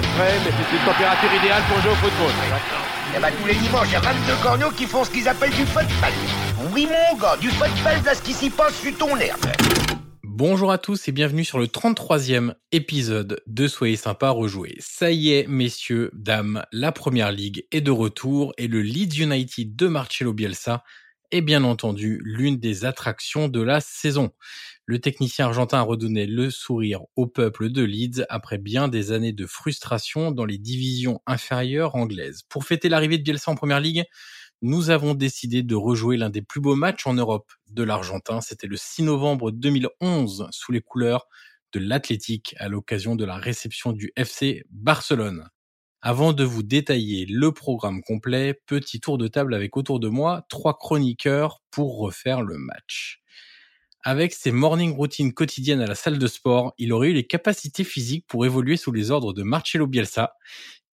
fait frais, mais c'est une température idéale pour jouer au football. Eh ben, tous les dimanches, il y a 22 corneaux qui font ce qu'ils appellent du football. Oui, mon gars, du football, là, ce qui s'y passe sur ton herbe. Bonjour à tous et bienvenue sur le 33e épisode de Soyez sympa rejouer. Ça y est, messieurs, dames, la première ligue est de retour et le Leeds United de Marcelo Bielsa est bien entendu l'une des attractions de la saison. Le technicien argentin a redonné le sourire au peuple de Leeds après bien des années de frustration dans les divisions inférieures anglaises. Pour fêter l'arrivée de Bielsa en première ligue, nous avons décidé de rejouer l'un des plus beaux matchs en Europe de l'Argentin. C'était le 6 novembre 2011 sous les couleurs de l'Athletic à l'occasion de la réception du FC Barcelone. Avant de vous détailler le programme complet, petit tour de table avec autour de moi trois chroniqueurs pour refaire le match. Avec ses morning routines quotidiennes à la salle de sport, il aurait eu les capacités physiques pour évoluer sous les ordres de Marcelo Bielsa.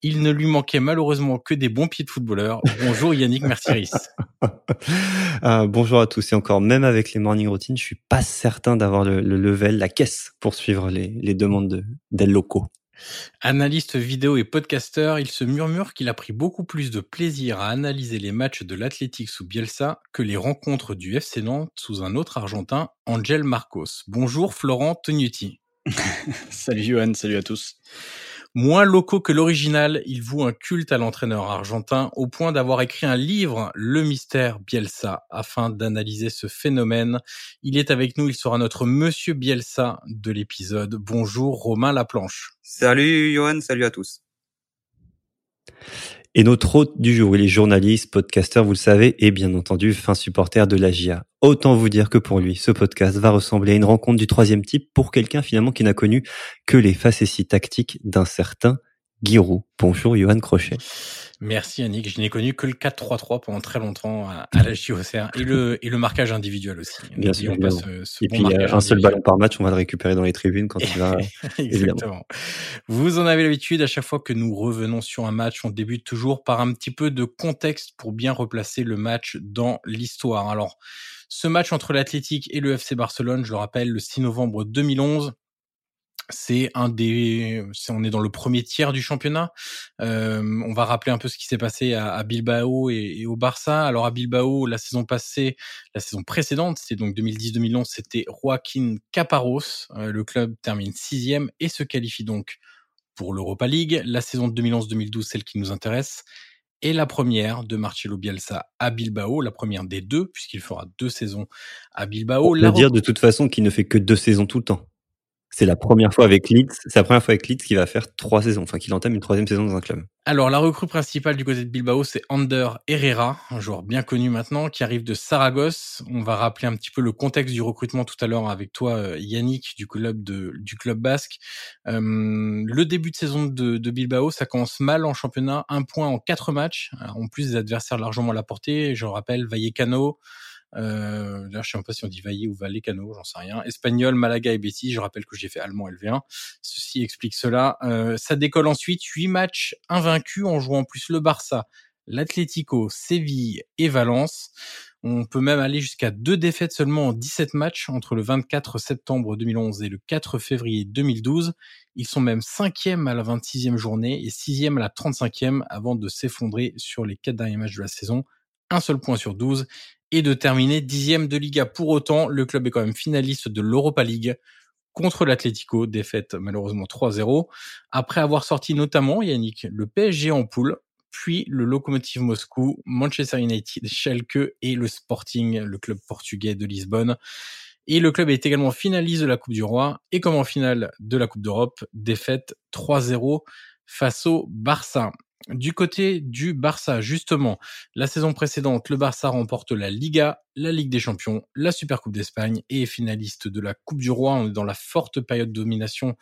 Il ne lui manquait malheureusement que des bons pieds de footballeur. Bonjour Yannick Mercieris. Ah, bonjour à tous et encore, même avec les morning routines, je suis pas certain d'avoir le, level, la caisse pour suivre les, demandes de, des locaux. Analyste vidéo et podcasteur, il se murmure qu'il a pris beaucoup plus de plaisir à analyser les matchs de l'Athletic sous Bielsa que les rencontres du FC Nantes sous un autre Argentin, Angel Marcos. Bonjour Florent Tognuti. salut Johan, salut à tous. Moins locaux que l'original, il voue un culte à l'entraîneur argentin au point d'avoir écrit un livre, Le mystère Bielsa, afin d'analyser ce phénomène. Il est avec nous, il sera notre monsieur Bielsa de l'épisode. Bonjour Romain Laplanche. Salut Johan, salut à tous. Et notre hôte du jour, il est journaliste, podcasteur, vous le savez, et bien entendu, fin supporter de la GIA. Autant vous dire que pour lui, ce podcast va ressembler à une rencontre du troisième type pour quelqu'un finalement qui n'a connu que les facéties tactiques d'un certain Giroud. Bonjour Johan Crochet. Merci Yannick, je n'ai connu que le 4-3-3 pendant très longtemps à, la JOCR et le, et le marquage individuel aussi. Bien sûr. et puis un seul ballon par match, on va le récupérer dans les tribunes quand il va. Exactement. Vous en avez l'habitude, à chaque fois que nous revenons sur un match, on débute toujours par un petit peu de contexte pour bien replacer le match dans l'histoire. Alors, ce match entre l'Athletic et le FC Barcelone, je le rappelle, le 6 novembre 2011, c'est un des, on est dans le premier tiers du championnat. Euh, on va rappeler un peu ce qui s'est passé à, Bilbao et, au Barça. Alors à Bilbao, la saison passée, la saison précédente, c'était donc 2010-2011, c'était Joaquín Caparros. Euh, le club termine sixième et se qualifie donc pour l'Europa League. La saison de 2011-2012, celle qui nous intéresse, et la première de Marcelo Bielsa à Bilbao, la première des deux, puisqu'il fera deux saisons à Bilbao. On peut dire de toute façon qu'il ne fait que deux saisons tout le temps. C'est la première fois avec Leeds, c'est la première fois avec Leeds qu'il va faire trois saisons, enfin qu'il entame une troisième saison dans un club. Alors la recrue principale du côté de Bilbao, c'est Ander Herrera, un joueur bien connu maintenant, qui arrive de Saragosse. On va rappeler un petit peu le contexte du recrutement tout à l'heure avec toi, euh, Yannick, du club du club basque. Euh, le début de saison de, Bilbao, ça commence mal en championnat, un point en quatre matchs, en plus des adversaires largement à la portée. Je rappelle Vallecano, euh, là, je sais pas si on dit Vaillé ou Vallecano, j'en sais rien. Espagnol, Malaga et Betis. Je rappelle que j'ai fait allemand LV1. Ceci explique cela. Euh, ça décolle ensuite. Huit matchs invaincus en jouant en plus le Barça, l'Atlético, Séville et Valence. On peut même aller jusqu'à deux défaites seulement en 17 matchs entre le 24 septembre 2011 et le 4 février 2012. Ils sont même cinquième à la 26e journée et sixième à la 35e avant de s'effondrer sur les quatre derniers matchs de la saison. Un seul point sur 12 et de terminer dixième de Liga. Pour autant, le club est quand même finaliste de l'Europa League contre l'Atlético, défaite malheureusement 3-0, après avoir sorti notamment, Yannick, le PSG en poule, puis le Lokomotiv Moscou, Manchester United, Schalke et le Sporting, le club portugais de Lisbonne. Et le club est également finaliste de la Coupe du Roi et comme en finale de la Coupe d'Europe, défaite 3-0 face au Barça. Du côté du Barça, justement, la saison précédente, le Barça remporte la Liga, la Ligue des Champions, la Supercoupe d'Espagne et est finaliste de la Coupe du Roi. On est dans la forte période de domination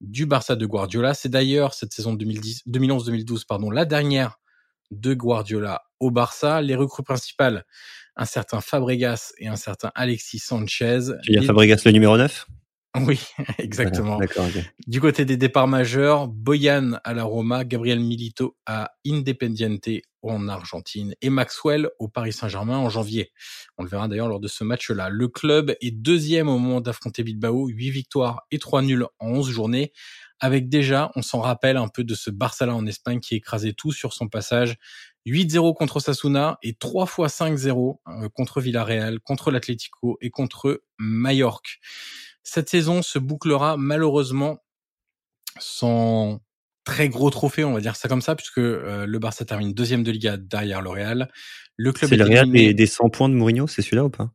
du Barça de Guardiola. C'est d'ailleurs cette saison 2011-2012, pardon, la dernière de Guardiola au Barça. Les recrues principales, un certain Fabregas et un certain Alexis Sanchez. Tu veux Fabregas le numéro 9 oui, exactement. Du côté des départs majeurs, Boyan à la Roma, Gabriel Milito à Independiente en Argentine et Maxwell au Paris Saint-Germain en janvier. On le verra d'ailleurs lors de ce match-là. Le club est deuxième au moment d'affronter Bilbao, 8 victoires et 3 nuls en 11 journées, avec déjà, on s'en rappelle un peu de ce Barça en Espagne qui écrasait tout sur son passage. 8-0 contre Sasuna et 3 fois 5-0 euh, contre Villarreal, contre l'Atlético et contre Mallorca. Cette saison se bouclera malheureusement sans très gros trophée, on va dire ça comme ça, puisque euh, le Barça termine deuxième de Liga derrière le Real. Le club c'est le Real des, des 100 points de Mourinho, c'est celui-là ou pas?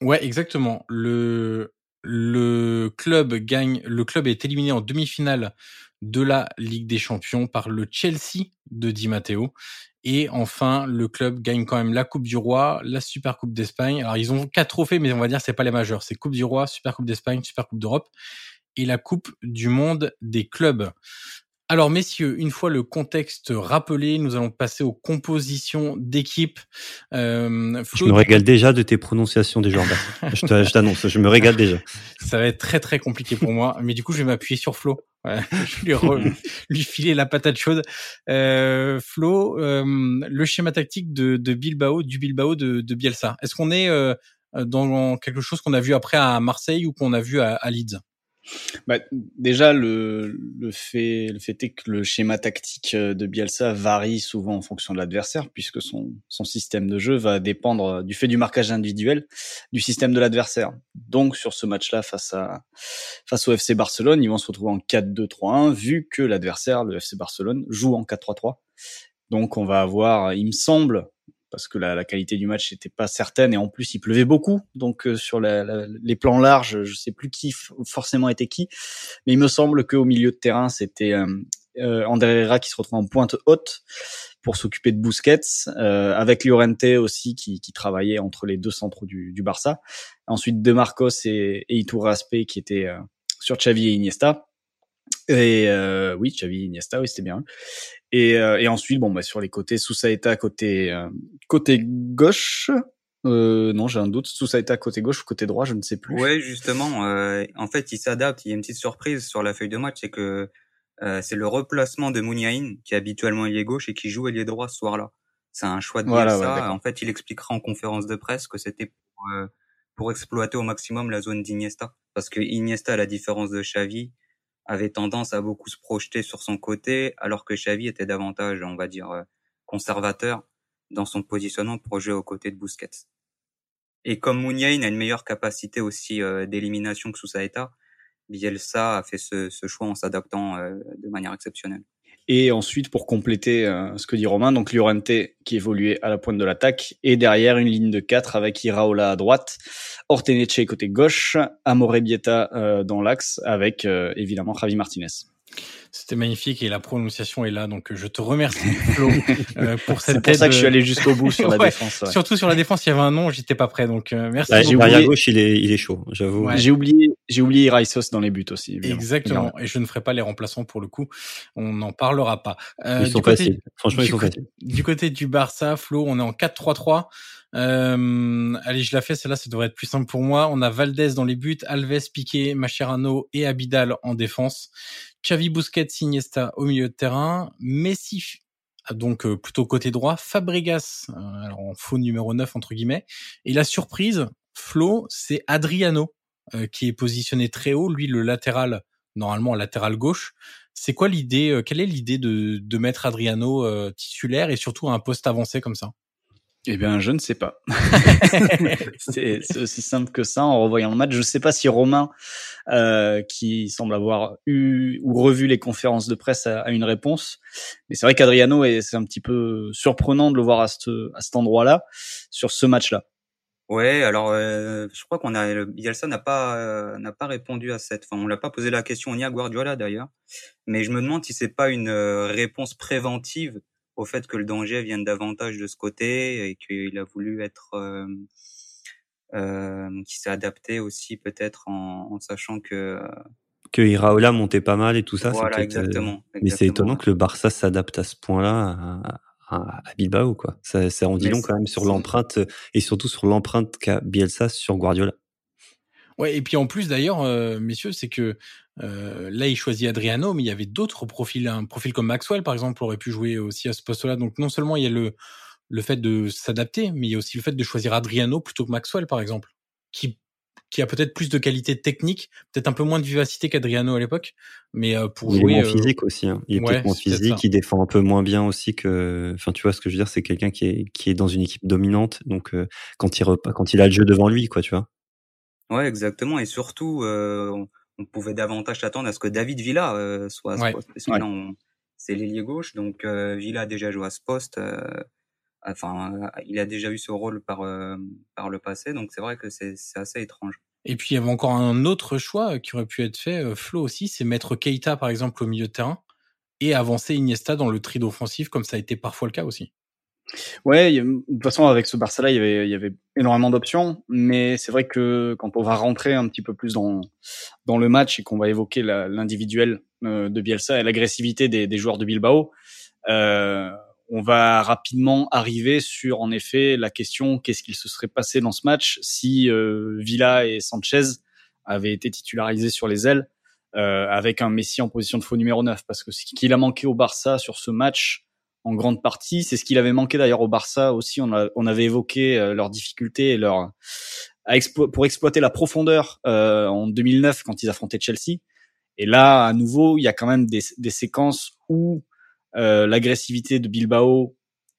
Ouais, exactement. Le le club gagne, le club est éliminé en demi-finale de la Ligue des Champions par le Chelsea de Di Matteo. Et enfin, le club gagne quand même la Coupe du Roi, la Super Coupe d'Espagne. Alors, ils ont quatre trophées, mais on va dire c'est pas les majeurs. C'est Coupe du Roi, Super Coupe d'Espagne, Super Coupe d'Europe et la Coupe du Monde des clubs. Alors messieurs, une fois le contexte rappelé, nous allons passer aux compositions d'équipe. Euh, je me régale déjà de tes prononciations des joueurs. je t'annonce, je me régale déjà. Ça va être très très compliqué pour moi, mais du coup je vais m'appuyer sur Flo. je vais lui, filer la patate chaude. Euh, Flo, euh, le schéma tactique de, de, Bilbao, du Bilbao de, de Bielsa. Est-ce qu'on est, euh, dans quelque chose qu'on a vu après à Marseille ou qu'on a vu à, à Leeds? Bah, déjà, le, le, fait, le fait est que le schéma tactique euh, de Bielsa varie souvent en fonction de l'adversaire, puisque son, son système de jeu va dépendre du fait du marquage individuel du système de l'adversaire. Donc, sur ce match-là, face, à, face au FC Barcelone, ils vont se retrouver en 4-2-3-1, vu que l'adversaire, le FC Barcelone, joue en 4-3-3. Donc, on va avoir, il me semble, parce que la, la qualité du match n'était pas certaine et en plus il pleuvait beaucoup. Donc euh, sur la, les plans larges, je sais plus qui forcément était qui, mais il me semble qu'au milieu de terrain c'était euh, euh, André Herrera qui se retrouve en pointe haute pour s'occuper de Busquets, euh, avec Llorente aussi qui, qui, travaillait entre les deux centraux du, du Barça. Ensuite De Marcos et, et Iturraspe Aspe qui étaient sur Xavi et Iniesta. Et euh, oui, Xavi Iniesta, oui, c'était bien. Et, euh, et ensuite, bon, bah, sur les côtés, Sousaeta côté euh, côté gauche. Euh, non, j'ai un doute. Sousaeta côté gauche ou côté droit, je ne sais plus. Ouais, justement. Euh, en fait, il s'adapte. Il y a une petite surprise sur la feuille de match, c'est que euh, c'est le replacement de Mouniaïn, qui est habituellement ailier gauche et qui joue ailier droit ce soir-là. C'est un choix de Bielsa. en fait, il expliquera en conférence de presse que c'était pour, pour exploiter au maximum la zone d'Iniesta, parce que Iniesta, à la différence de Xavi, avait tendance à beaucoup se projeter sur son côté, alors que Xavi était davantage, on va dire, euh, conservateur dans son positionnement pour jouer aux côtés de Busquets. Et comme Mouniain a une meilleure capacité aussi euh, d'élimination que Sousaeta, Bielsa a fait ce, choix en s'adaptant euh, de manière exceptionnelle. Et ensuite, pour compléter ce que dit Romain, donc Llorente qui évoluait à la pointe de l'attaque, et derrière une ligne de 4 avec Iraola à droite, Orteneche côté gauche, Amore Bieta euh, dans l'axe avec euh, évidemment Javi Martinez. C'était magnifique et la prononciation est là, donc je te remercie Flo euh, pour cette. C'est pour ça que je suis allé jusqu'au bout sur la défense. Ouais. Surtout sur la défense, il y avait un nom, j'étais pas prêt, donc euh, merci. Bah, beaucoup. Oublié... gauche, il est, il est chaud, j'avoue. J'ai oublié, j'ai oublié Raisos dans les buts aussi. Évidemment. Exactement, et je ne ferai pas les remplaçants pour le coup, on n'en parlera pas. Euh, ils sont côté, faciles, franchement, ils sont côté, faciles. Du côté du Barça, Flo, on est en 4-3-3. Euh, allez, je la fais, celle-là, ça devrait être plus simple pour moi. On a Valdez dans les buts, Alves, Piqué, Mascherano et Abidal en défense. Xavi Busquets, Iniesta au milieu de terrain. Messi, donc euh, plutôt côté droit. Fabregas, euh, alors en faux numéro 9 entre guillemets. Et la surprise, Flo, c'est Adriano euh, qui est positionné très haut, lui le latéral, normalement latéral gauche. C'est quoi l'idée Quelle est l'idée de, de mettre Adriano titulaire et surtout à un poste avancé comme ça? Eh bien, je ne sais pas. c'est aussi simple que ça. En revoyant le match, je ne sais pas si Romain, euh, qui semble avoir eu ou revu les conférences de presse, a, a une réponse. Mais c'est vrai qu'Adriano, c'est un petit peu surprenant de le voir à, ce, à cet endroit-là, sur ce match-là. Ouais, alors euh, je crois qu'on a Bielsa n'a pas euh, n'a pas répondu à cette. Enfin, on l'a pas posé la question ni à Guardiola d'ailleurs. Mais je me demande si c'est pas une euh, réponse préventive au fait que le danger vienne davantage de ce côté et qu'il a voulu être euh, euh, qui s'est adapté aussi peut-être en, en, sachant que que Iraola montait pas mal et tout ça. Voilà, exactement, exactement, Mais c'est étonnant que le Barça s'adapte à ce point-là à, à, Bilbao, quoi. Ça, ça en dit long quand même sur l'empreinte et surtout sur l'empreinte qu'a Bielsa sur Guardiola. Ouais, et puis en plus d'ailleurs, euh, messieurs, c'est que Euh, là, il choisit Adriano, mais il y avait d'autres profils. Un profil comme Maxwell, par exemple, aurait pu jouer aussi à ce poste-là. Donc non seulement il y a le le fait de s'adapter, mais il y a aussi le fait de choisir Adriano plutôt que Maxwell, par exemple, qui qui a peut-être plus de qualité technique, peut-être un peu moins de vivacité qu'Adriano à l'époque, mais euh, pour il jouer. Est moins euh, physique aussi. Hein. Il est peut-être moins physique, il défend un peu moins bien aussi que. Enfin, tu vois ce que je veux dire, c'est quelqu'un qui est qui est dans une équipe dominante, donc euh, quand il quand il a le jeu devant lui, quoi, tu vois. Ouais, exactement, et surtout, on, pouvait davantage s'attendre à ce que David Villa soit à ce poste. c'est l'ailier gauche, donc Villa a déjà joué à ce poste. Enfin, il a déjà eu ce rôle par euh, par le passé, donc c'est vrai que c'est assez étrange. Et puis il y avait encore un autre choix qui aurait pu être fait, euh, Flo aussi, c'est mettre Keita par exemple au milieu de terrain et avancer Iniesta dans le trio offensif comme ça a été parfois le cas aussi. Ouais, de toute façon avec ce Barça-là, il y avait, il y avait énormément d'options, mais c'est vrai que quand on va rentrer un petit peu plus dans dans le match et qu'on va évoquer l'individuel euh, de Bielsa et l'agressivité des, des joueurs de Bilbao, euh, on va rapidement arriver sur en effet la question qu'est-ce qu'il se serait passé dans ce match si euh, Villa et Sanchez avaient été titularisés sur les ailes euh, avec un Messi en position de faux numéro 9 parce que ce qu'il a manqué au Barça sur ce match en grande partie, c'est ce qu'il avait manqué d'ailleurs au Barça aussi. On, on avait évoqué euh, leurs difficultés et leur pour exploiter la profondeur en 2009 quand ils affrontaient Chelsea. Et là, à nouveau, il y a quand même des, des séquences où euh, l'agressivité de Bilbao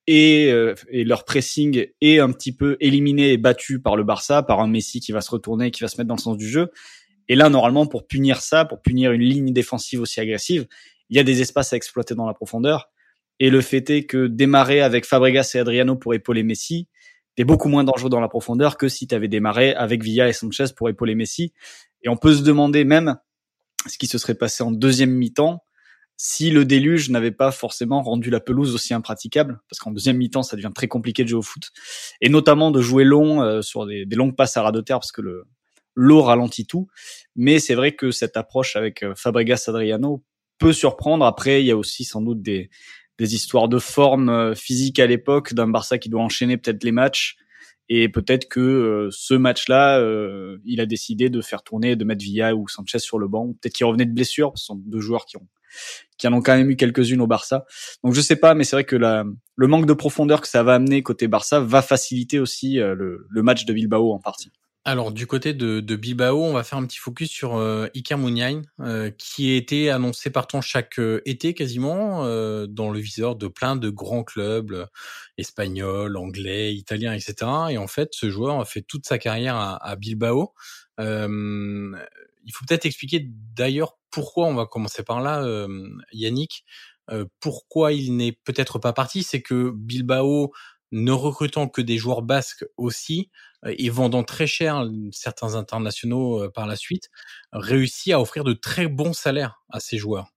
et, euh, et, leur pressing est un petit peu éliminé et battu par le Barça, par un Messi qui va se retourner, qui va se mettre dans le sens du jeu. Et là, normalement, pour punir ça, pour punir une ligne défensive aussi agressive, il y a des espaces à exploiter dans la profondeur. Et le fait est que démarrer avec Fabregas et Adriano pour épauler Messi, t'es beaucoup moins dangereux dans la profondeur que si t'avais démarré avec Villa et Sanchez pour épauler Messi. Et on peut se demander même ce qui se serait passé en deuxième mi-temps si le déluge n'avait pas forcément rendu la pelouse aussi impraticable, parce qu'en deuxième mi-temps, ça devient très compliqué de jouer au foot, et notamment de jouer long euh, sur des, longues passes à ras de terre, parce que le l'eau ralentit tout. Mais c'est vrai que cette approche avec euh, Fabregas Adriano peut surprendre. Après, il y a aussi sans doute des, des histoires de forme euh, physique à l'époque d'un Barça qui doit enchaîner peut-être les matchs. Et peut-être que ce match-là, il a décidé de faire tourner, de mettre Villa ou Sanchez sur le banc. Peut-être qu'il revenait de blessure, ce sont deux joueurs qui ont qui en ont quand même eu quelques-unes au Barça. Donc je sais pas, mais c'est vrai que la, le manque de profondeur que ça va amener côté Barça va faciliter aussi euh, le match de Bilbao en partie. Alors du côté de, de, Bilbao, on va faire un petit focus sur euh, Iker Muniain, euh, qui a été annoncé partant chaque euh, été quasiment euh, dans le viseur de plein de grands clubs espagnols, anglais, italiens, etc. Et en fait, ce joueur a fait toute sa carrière à, à Bilbao. il faut peut-être expliquer d'ailleurs pourquoi, on va commencer par là, euh, Yannick, euh, pourquoi il n'est peut-être pas parti, c'est que Bilbao, ne recrutant que des joueurs basques aussi, euh, et vendant très cher certains internationaux par la suite, réussit à offrir de très bons salaires à ces joueurs.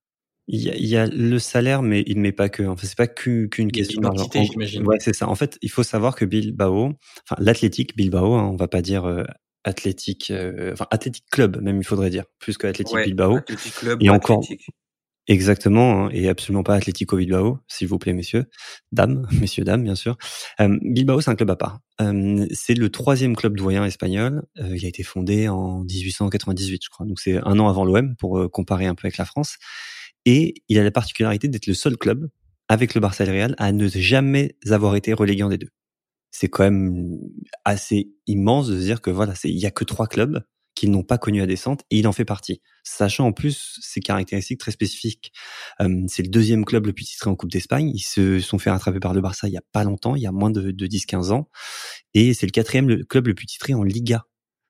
Il y, a, le salaire, mais il ne met pas que. En fait, c'est pas qu'une question d'argent. j'imagine. Ouais, c'est ça. En fait, il faut savoir que Bilbao, enfin l'athlétique Bilbao, hein, on va pas dire Athletic, euh, enfin Athletic Club même il faudrait dire, plus que Athletic Bilbao. Club et encore, exactement, hein, et absolument pas Atletico Bilbao, s'il vous plaît messieurs, dames, messieurs dames bien sûr. Euh, Bilbao c'est un club à part. Euh, c'est le troisième club doyen espagnol. il a été fondé en 1898 je crois, donc c'est un an avant l'OM pour comparer un peu avec la France. Et il a la particularité d'être le seul club avec le Barça et à ne jamais avoir été relégué en des deux c'est quand même assez immense de se dire que voilà, il y a que trois clubs qui n'ont pas connu la descente et il en fait partie. Sachant en plus ses caractéristiques très spécifiques. c'est le deuxième club le plus titré en Coupe d'Espagne. Ils se sont fait rattraper par le Barça il y a pas longtemps, il y a moins de, de 10-15 ans. Et c'est le quatrième club le plus titré en Liga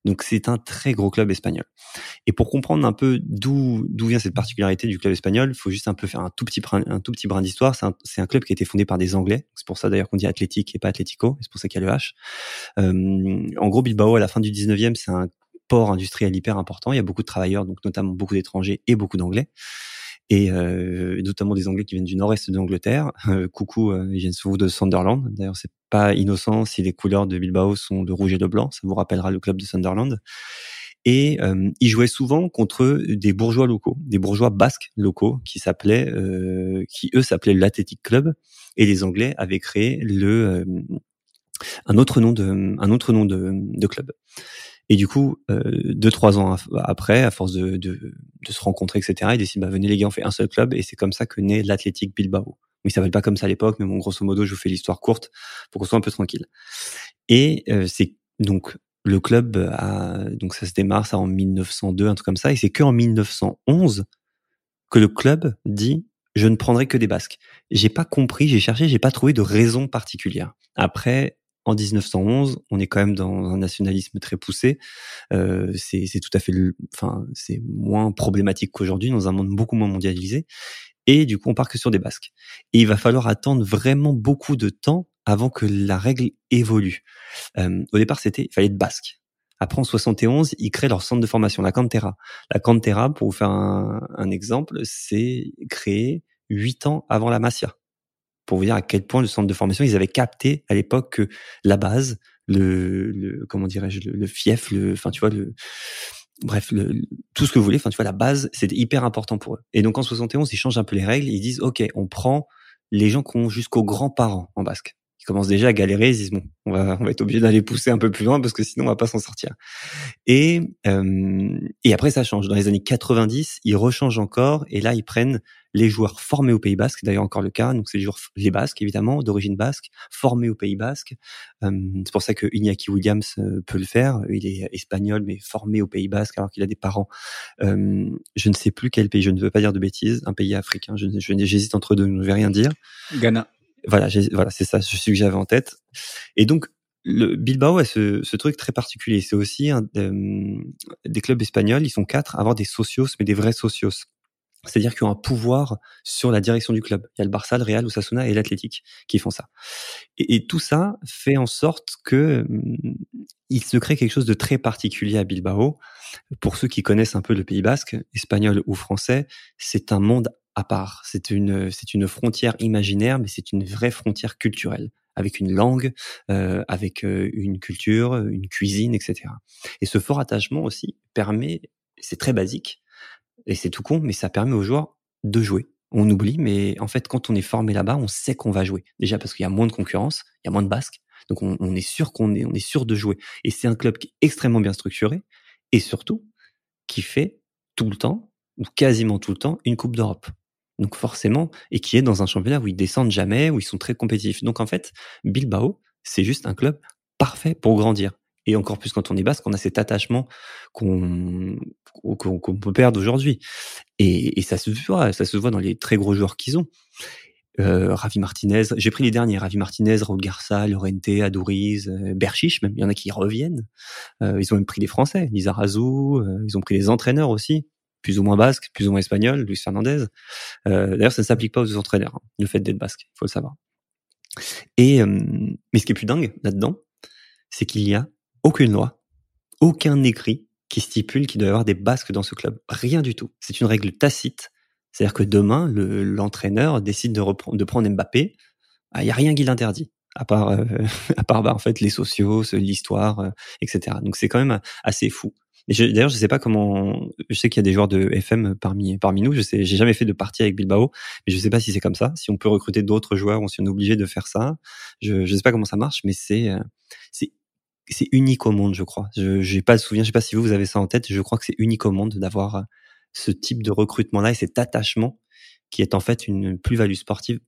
donc c'est un très gros club espagnol. Et pour comprendre un peu d'où d'où vient cette particularité du club espagnol, il faut juste un peu faire un tout petit un tout petit brin d'histoire. C'est un, un, club qui a été fondé par des Anglais. C'est pour ça d'ailleurs qu'on dit Athletic et pas Atlético. C'est pour ça qu'il y a le H. Euh, en gros, Bilbao à la fin du 19e, c'est un port industriel hyper important. Il y a beaucoup de travailleurs, donc notamment beaucoup d'étrangers et beaucoup d'Anglais et euh, notamment des Anglais qui viennent du nord-est de l'Angleterre. Euh, coucou, euh, ils viennent souvent de Sunderland. D'ailleurs, c'est pas innocent si les couleurs de Bilbao sont de rouge et de blanc. Ça vous rappellera le club de Sunderland. Et euh, ils jouaient souvent contre des bourgeois locaux, des bourgeois basques locaux qui s'appelaient, euh, qui eux s'appelaient l'Athletic Club. Et les Anglais avaient créé le un autre nom de un autre nom de, de club. Et du coup, euh, deux trois ans après, à force de, de, de se rencontrer, etc., ils décident bah, venez les gars, on fait un seul club, et c'est comme ça que naît l'Athletic Bilbao. Il s'appelle pas comme ça à l'époque, mais bon, grosso modo, je vous fais l'histoire courte pour qu'on soit un peu tranquille. Et euh, c'est donc le club a donc ça se démarre ça en 1902, un truc comme ça, et c'est que en 1911 que le club dit je ne prendrai que des Basques. J'ai pas compris, j'ai cherché, j'ai pas trouvé de raison particulière. Après, en 1911, on est quand même dans un nationalisme très poussé. Euh, c'est tout à fait, enfin, c'est moins problématique qu'aujourd'hui dans un monde beaucoup moins mondialisé. Et du coup, on part que sur des Basques. Et il va falloir attendre vraiment beaucoup de temps avant que la règle évolue. Euh, au départ, c'était, il fallait être Basque. Après, en 71, ils créent leur centre de formation, la Cantera. La Cantera, pour vous faire un, un exemple, c'est créé huit ans avant la Masia. Pour vous dire à quel point le centre de formation, ils avaient capté à l'époque que la base, le, le comment dirais-je, le, fief, le, enfin tu vois, le, bref, le, tout ce que vous voulez, enfin tu vois, la base, c'était hyper important pour eux. Et donc en 71, ils changent un peu les règles, ils disent, ok, on prend les gens qui ont jusqu'aux grands-parents en basque commencent déjà à galérer, ils disent bon, on va, on va être obligé d'aller pousser un peu plus loin parce que sinon on va pas s'en sortir. Et euh, et après ça change. Dans les années 90, ils rechangent encore et là ils prennent les joueurs formés au Pays Basque, d'ailleurs encore le cas. Donc c'est les joueurs les Basques évidemment d'origine basque, formés au Pays Basque. Euh, c'est pour ça que Iñaki Williams euh, peut le faire. Il est espagnol mais formé au Pays Basque alors qu'il a des parents. Euh, je ne sais plus quel pays. Je ne veux pas dire de bêtises. Un pays africain. Je, j'hésite entre deux. Je ne vais rien dire. Ghana. Voilà, voilà, c'est ça, je suis que j'avais en tête. Et donc, le Bilbao a ce, ce truc très particulier. C'est aussi un, euh, des clubs espagnols, ils sont quatre à avoir des socios, mais des vrais socios. C'est-à-dire qu'ils ont un pouvoir sur la direction du club. Il y a le Barça, le Real, Osasuna et l'Athletic qui font ça. Et, et, tout ça fait en sorte que hum, il se crée quelque chose de très particulier à Bilbao. Pour ceux qui connaissent un peu le Pays Basque, espagnol ou français, c'est un monde à part. C'est une, c'est une frontière imaginaire, mais c'est une vraie frontière culturelle, avec une langue, euh, avec euh, une culture, une cuisine, etc. Et ce fort attachement aussi permet, c'est très basique, et c'est tout con, mais ça permet aux joueurs de jouer. On oublie, mais en fait, quand on est formé là-bas, on sait qu'on va jouer. Déjà parce qu'il y a moins de concurrence, il y a moins de basques, donc on, est sûr qu'on est, on est sûr de jouer. Et c'est un club qui est extrêmement bien structuré, et surtout qui fait tout le temps ou quasiment tout le temps une Coupe d'Europe. Donc forcément, et qui est dans un championnat où ils descendent jamais, où ils sont très compétitifs. Donc en fait, Bilbao, c'est juste un club parfait pour grandir. Et encore plus quand on est basque, on a cet attachement qu'on qu'on peut perdre aujourd'hui. Et, et, ça se voit, ça se voit dans les très gros joueurs qu'ils ont. Euh, Ravi Martinez, j'ai pris les derniers, Ravi Martinez, Raul Garça, Lorente, Adouriz, euh, Berchiche, même il y en a qui reviennent. Euh, ils ont même pris des Français, Lizarazu, euh, ils ont pris des entraîneurs aussi plus ou moins basque, plus ou moins espagnol, Luis Fernandez. Euh, D'ailleurs, ça ne s'applique pas aux entraîneurs, hein, le fait d'être basque, il faut le savoir. Et euh, mais ce qui est plus dingue là-dedans, c'est qu'il n'y a aucune loi, aucun écrit qui stipule qu'il doit y avoir des basques dans ce club. Rien du tout. C'est une règle tacite. C'est-à-dire que demain, l'entraîneur décide de, prendre Mbappé, ah, il n'y a rien qui l'interdit à part euh, à part bah, en fait les sociaux, l'histoire, euh, etc. Donc c'est quand même assez fou. D'ailleurs, je sais pas comment. Je sais qu'il y a des joueurs de FM parmi parmi nous. Je sais, j'ai jamais fait de partie avec Bilbao, mais je sais pas si c'est comme ça. Si on peut recruter d'autres joueurs, on est obligé de faire ça. Je je sais pas comment ça marche, mais c'est euh, c'est c'est unique au monde, je crois. Je j'ai pas le souvenir. Je sais pas si vous vous avez ça en tête. Je crois que c'est unique au monde d'avoir ce type de recrutement là et cet attachement qui est en fait une plus-value sportive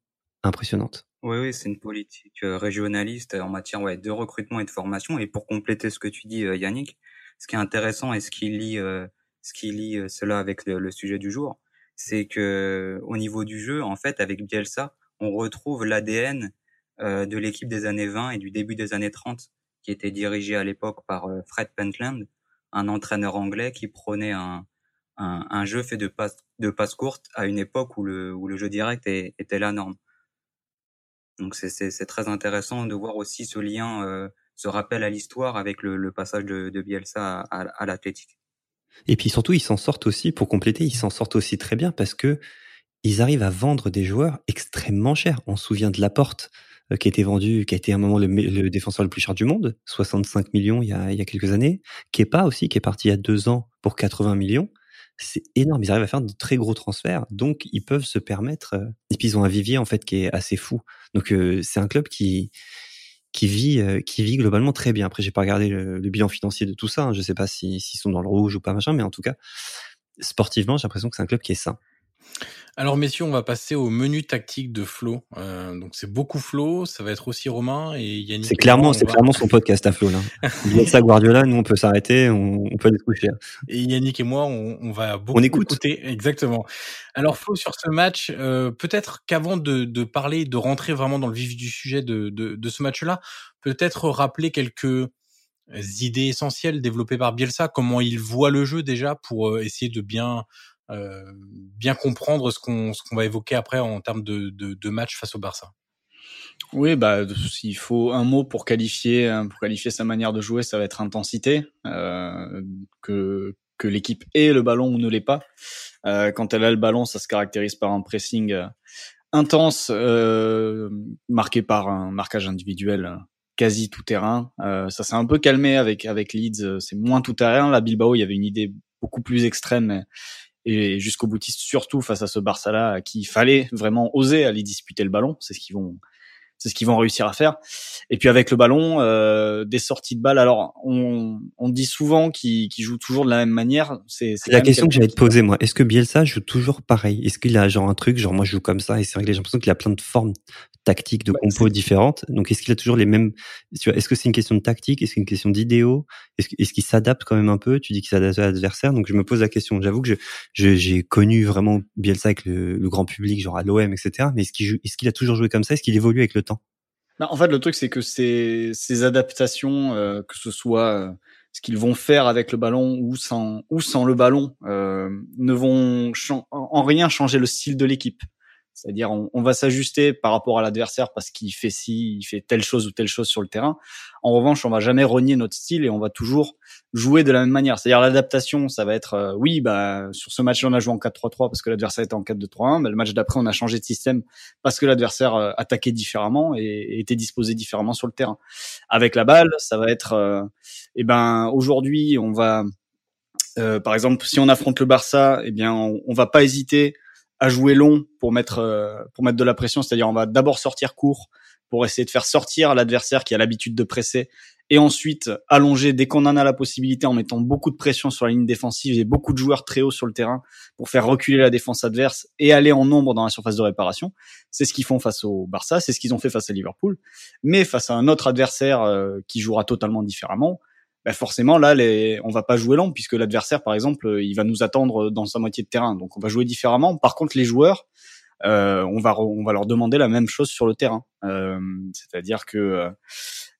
impressionnante. Oui, oui, c'est une politique euh, régionaliste en matière ouais, de recrutement et de formation. Et pour compléter ce que tu dis, Yannick, ce qui est intéressant et ce qui lie, euh, ce qui lie euh, cela avec le, sujet du jour, c'est que au niveau du jeu, en fait, avec Bielsa, on retrouve l'ADN euh, de l'équipe des années 20 et du début des années 30, qui était dirigée à l'époque par Fred Pentland, un entraîneur anglais qui prenait un, un, jeu fait de passes de passes courtes à une époque où le, où le jeu direct était la norme. Donc c'est très intéressant de voir aussi ce lien euh, se rappelle à l'histoire avec le, le, passage de, de Bielsa à, à, l'athlétique. Et puis surtout, ils s'en sortent aussi, pour compléter, ils s'en sortent aussi très bien parce que ils arrivent à vendre des joueurs extrêmement chers. On se souvient de Laporte, euh, qui a été vendu, qui a été à un moment le, le, défenseur le plus cher du monde, 65 millions il y a, il y a quelques années. Kepa aussi, qui est parti il y a deux ans pour 80 millions. C'est énorme. Ils arrivent à faire de très gros transferts, donc ils peuvent se permettre. Euh, et puis ils ont un vivier en fait qui est assez fou. Donc euh, c'est un club qui qui vit qui vit globalement très bien. Après, j'ai pas regardé le, bilan financier de tout ça. Hein. Je sais pas s'ils sont dans le rouge ou pas machin, mais en tout cas, sportivement, j'ai l'impression que c'est un club qui est sain. Alors messieurs, on va passer au menu tactique de Flo. Euh, donc c'est beaucoup Flo, ça va être aussi Romain et Yannick. C'est clairement, c'est clairement son podcast à Flo là. Il ça Guardiola, nous on peut s'arrêter, on, peut aller coucher. Et Yannick et moi, on, va beaucoup écouter. Exactement. Alors Flo sur ce match, euh, peut-être qu'avant de, parler, de rentrer vraiment dans le vif du sujet de, de ce match-là, peut-être rappeler quelques idées essentielles développées par Bielsa, comment il voit le jeu déjà pour euh, essayer de bien bien comprendre ce qu'on ce qu'on va évoquer après en termes de, de, de match face au Barça. Oui, bah s'il faut un mot pour qualifier hein, pour qualifier sa manière de jouer, ça va être intensité. Euh, que que l'équipe ait le ballon ou ne l'ait pas. Euh, quand elle a le ballon, ça se caractérise par un pressing euh, intense, euh, marqué par un marquage individuel quasi tout terrain. Euh, ça s'est un peu calmé avec avec Leeds, c'est moins tout terrain. La Bilbao, il y avait une idée beaucoup plus extrême et jusqu'au boutiste surtout face à ce Barça-là à qui il fallait vraiment oser aller disputer le ballon. C'est ce qu'ils vont, c'est ce qu'ils vont réussir à faire. Et puis avec le ballon, euh, des sorties de balles. Alors on, on dit souvent qu'ils qu jouent toujours de la même manière. C'est la question que j'allais te poser moi. Est-ce que Bielsa joue toujours pareil? Est-ce qu'il a genre un truc genre moi je joue comme ça et c'est vrai que j'ai l'impression qu'il a plein de formes tactiques de compos différentes. Donc, est-ce qu'il a toujours les mêmes Est-ce que c'est une question de tactique? Est-ce que c'est une question d'idéaux Est-ce qu'il s'adapte quand même un peu? Tu dis qu'il s'adapte à l'adversaire. Donc, je me pose la question. J'avoue que je, j'ai connu vraiment Bielsa avec le, grand public, genre à l'OM, etc. Mais est-ce qu'il qu'il a toujours joué comme ça? Est-ce qu'il évolue avec le temps? Bah, En fait, le truc, c'est que ces, ces adaptations, euh, que ce soit euh, ce qu'ils vont faire avec le ballon ou sans ou sans le ballon, euh, ne vont en rien changer le style de l'équipe. C'est-à-dire, on, on, va s'ajuster par rapport à l'adversaire parce qu'il fait ci, il fait telle chose ou telle chose sur le terrain. En revanche, on va jamais renier notre style et on va toujours jouer de la même manière. C'est-à-dire, l'adaptation, ça va être, euh, oui, bah, sur ce match-là, on a joué en 4-3-3 parce que l'adversaire était en 4-2-3-1. Mais le match d'après, on a changé de système parce que l'adversaire euh, attaquait différemment et, était disposé différemment sur le terrain. Avec la balle, ça va être, euh, eh ben, aujourd'hui, on va, par exemple, si on affronte le Barça, eh bien, on, on va pas hésiter à jouer long pour mettre euh, pour mettre de la pression, c'est-à-dire on va d'abord sortir court pour essayer de faire sortir l'adversaire qui a l'habitude de presser et ensuite allonger dès qu'on en a la possibilité en mettant beaucoup de pression sur la ligne défensive et beaucoup de joueurs très hauts sur le terrain pour faire reculer la défense adverse et aller en nombre dans la surface de réparation. C'est ce qu'ils font face au Barça, c'est ce qu'ils ont fait face à Liverpool, mais face à un autre adversaire euh, qui jouera totalement différemment, bah forcément là les, on va pas jouer lent puisque l'adversaire par exemple il va nous attendre dans sa moitié de terrain. Donc on va jouer différemment. Par contre les joueurs euh, on va on va leur demander la même chose sur le terrain. Euh, c'est-à-dire que euh,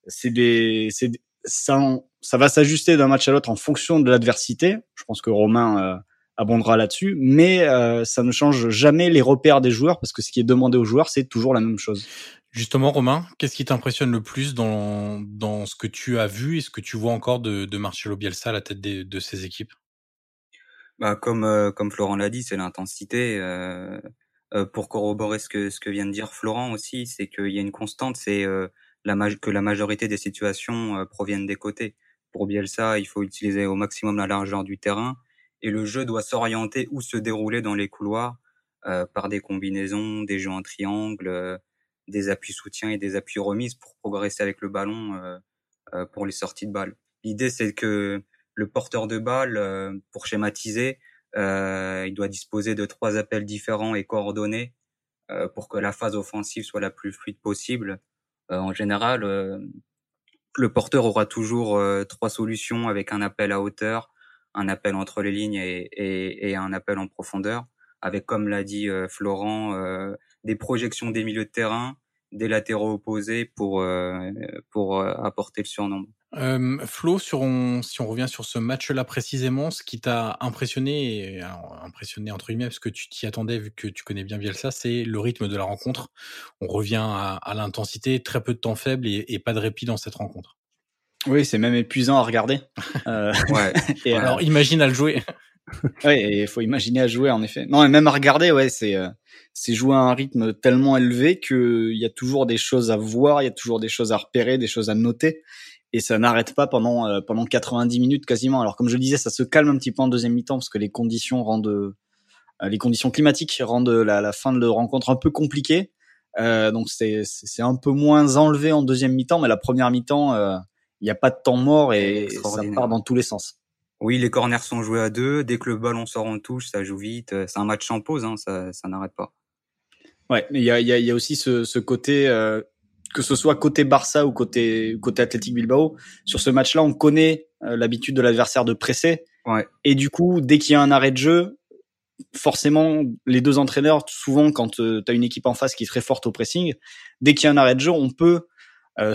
c'est des c'est ça ça va s'ajuster d'un match à l'autre en fonction de l'adversité. Je pense que Romain euh, abondera là-dessus. Mais euh, ça ne change jamais les repères des joueurs parce que ce qui est demandé aux joueurs c'est toujours la même chose Justement, Romain, qu'est-ce qui t'impressionne le plus dans, dans ce que tu as vu et ce que tu vois encore de, de Marcelo Bielsa à la tête de, ces équipes? Bah, comme, euh, comme Florent l'a dit, c'est l'intensité. Euh, euh, pour corroborer ce que, ce que vient de dire Florent aussi, c'est qu'il y a une constante, c'est euh, la que la majorité des situations euh, proviennent des côtés. Pour Bielsa, il faut utiliser au maximum la largeur du terrain et le jeu doit s'orienter ou se dérouler dans les couloirs par des combinaisons, des jeux en triangle des appuis soutiens et des appuis remises pour progresser avec le ballon euh, euh, pour les sorties de balle. L'idée c'est que le porteur de balle, euh, pour schématiser, il doit disposer de trois appels différents et coordonnés pour que la phase offensive soit la plus fluide possible. en général, le porteur aura toujours trois solutions avec un appel à hauteur, un appel entre les lignes et, et, et un appel en profondeur, avec, comme l'a dit Florent, des projections des milieux de terrain, des latéraux opposés pour euh, pour euh, apporter le surnombre. Euh, Flo, sur si on revient sur ce match-là précisément, ce qui t'a impressionné, impressionné entre guillemets, parce que tu t'y attendais vu que tu connais bien Bielsa, c'est le rythme de la rencontre. On revient à, à l'intensité, très peu de temps faible et, et, pas de répit dans cette rencontre. Oui, c'est même épuisant à regarder. Euh, ouais. et alors, imagine à le jouer. Oui, il faut imaginer à jouer en effet. Non, et même à regarder, ouais, c'est c'est jouer à un rythme tellement élevé qu'il y a toujours des choses à voir, il y a toujours des choses à repérer, des choses à noter, et ça n'arrête pas pendant euh, pendant 90 minutes quasiment. Alors comme je le disais, ça se calme un petit peu en deuxième mi-temps parce que les conditions rendent euh, les conditions climatiques rendent la, la fin de la rencontre un peu compliquée. Euh, donc c'est c'est un peu moins enlevé en deuxième mi-temps, mais la première mi-temps, euh, il n'y a pas de temps mort et ça part dans tous les sens. Oui, les corners sont joués à deux. Dès que le ballon sort en touche, ça joue vite. C'est un match en pause, hein, ça, ça n'arrête pas. Ouais, mais il y a, y, a, y a aussi ce, ce côté, euh, que ce soit côté Barça ou côté côté Athletic Bilbao, sur ce match-là, on connaît euh, l'habitude de l'adversaire de presser. Ouais. Et du coup, dès qu'il y a un arrêt de jeu, forcément, les deux entraîneurs, souvent quand euh, tu as une équipe en face qui est très forte au pressing, dès qu'il y a un arrêt de jeu, on peut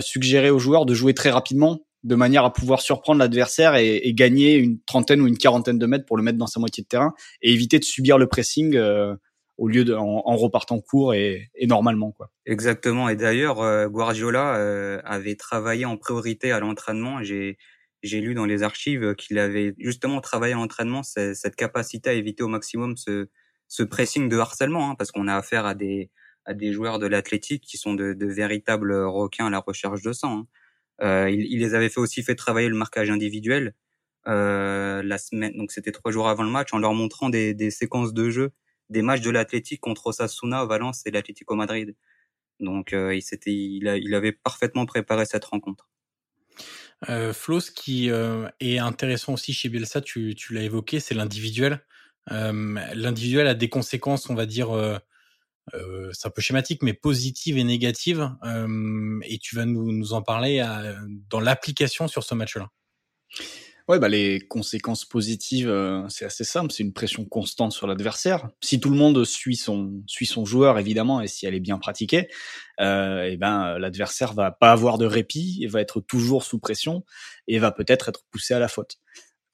suggérer aux joueurs de jouer très rapidement de manière à pouvoir surprendre l'adversaire et, et, gagner une trentaine ou une quarantaine de mètres pour le mettre dans sa moitié de terrain et éviter de subir le pressing euh, au lieu de en, en repartant court et, et, normalement quoi. Exactement. Et d'ailleurs, euh, Guardiola euh, avait travaillé en priorité à l'entraînement. J'ai j'ai lu dans les archives qu'il avait justement travaillé à l'entraînement cette capacité à éviter au maximum ce ce pressing de harcèlement, hein, parce qu'on a affaire à des à des joueurs de l'athlétique qui sont de, de, véritables requins à la recherche de sang. Hein. Euh, il, il, les avait fait aussi fait travailler le marquage individuel euh, la semaine. Donc c'était trois jours avant le match, en leur montrant des, des séquences de jeu, des matchs de l'Athletic contre Osasuna, Valence et l'Atlético Madrid. Donc euh, il s'était, il, il avait parfaitement préparé cette rencontre. Euh, Flo, ce qui euh, est intéressant aussi chez Bielsa, tu, tu l'as évoqué, c'est l'individuel. Euh, l'individuel a des conséquences, on va dire, euh, c'est un peu schématique, mais positive et négative. Euh, et tu vas nous, nous en parler à, dans l'application sur ce match-là. Ouais, bah les conséquences positives, euh, c'est assez simple. C'est une pression constante sur l'adversaire. Si tout le monde suit son suit son joueur, évidemment, et si elle est bien pratiquée, euh, et ben l'adversaire va pas avoir de répit, et va être toujours sous pression et va peut-être être poussé à la faute.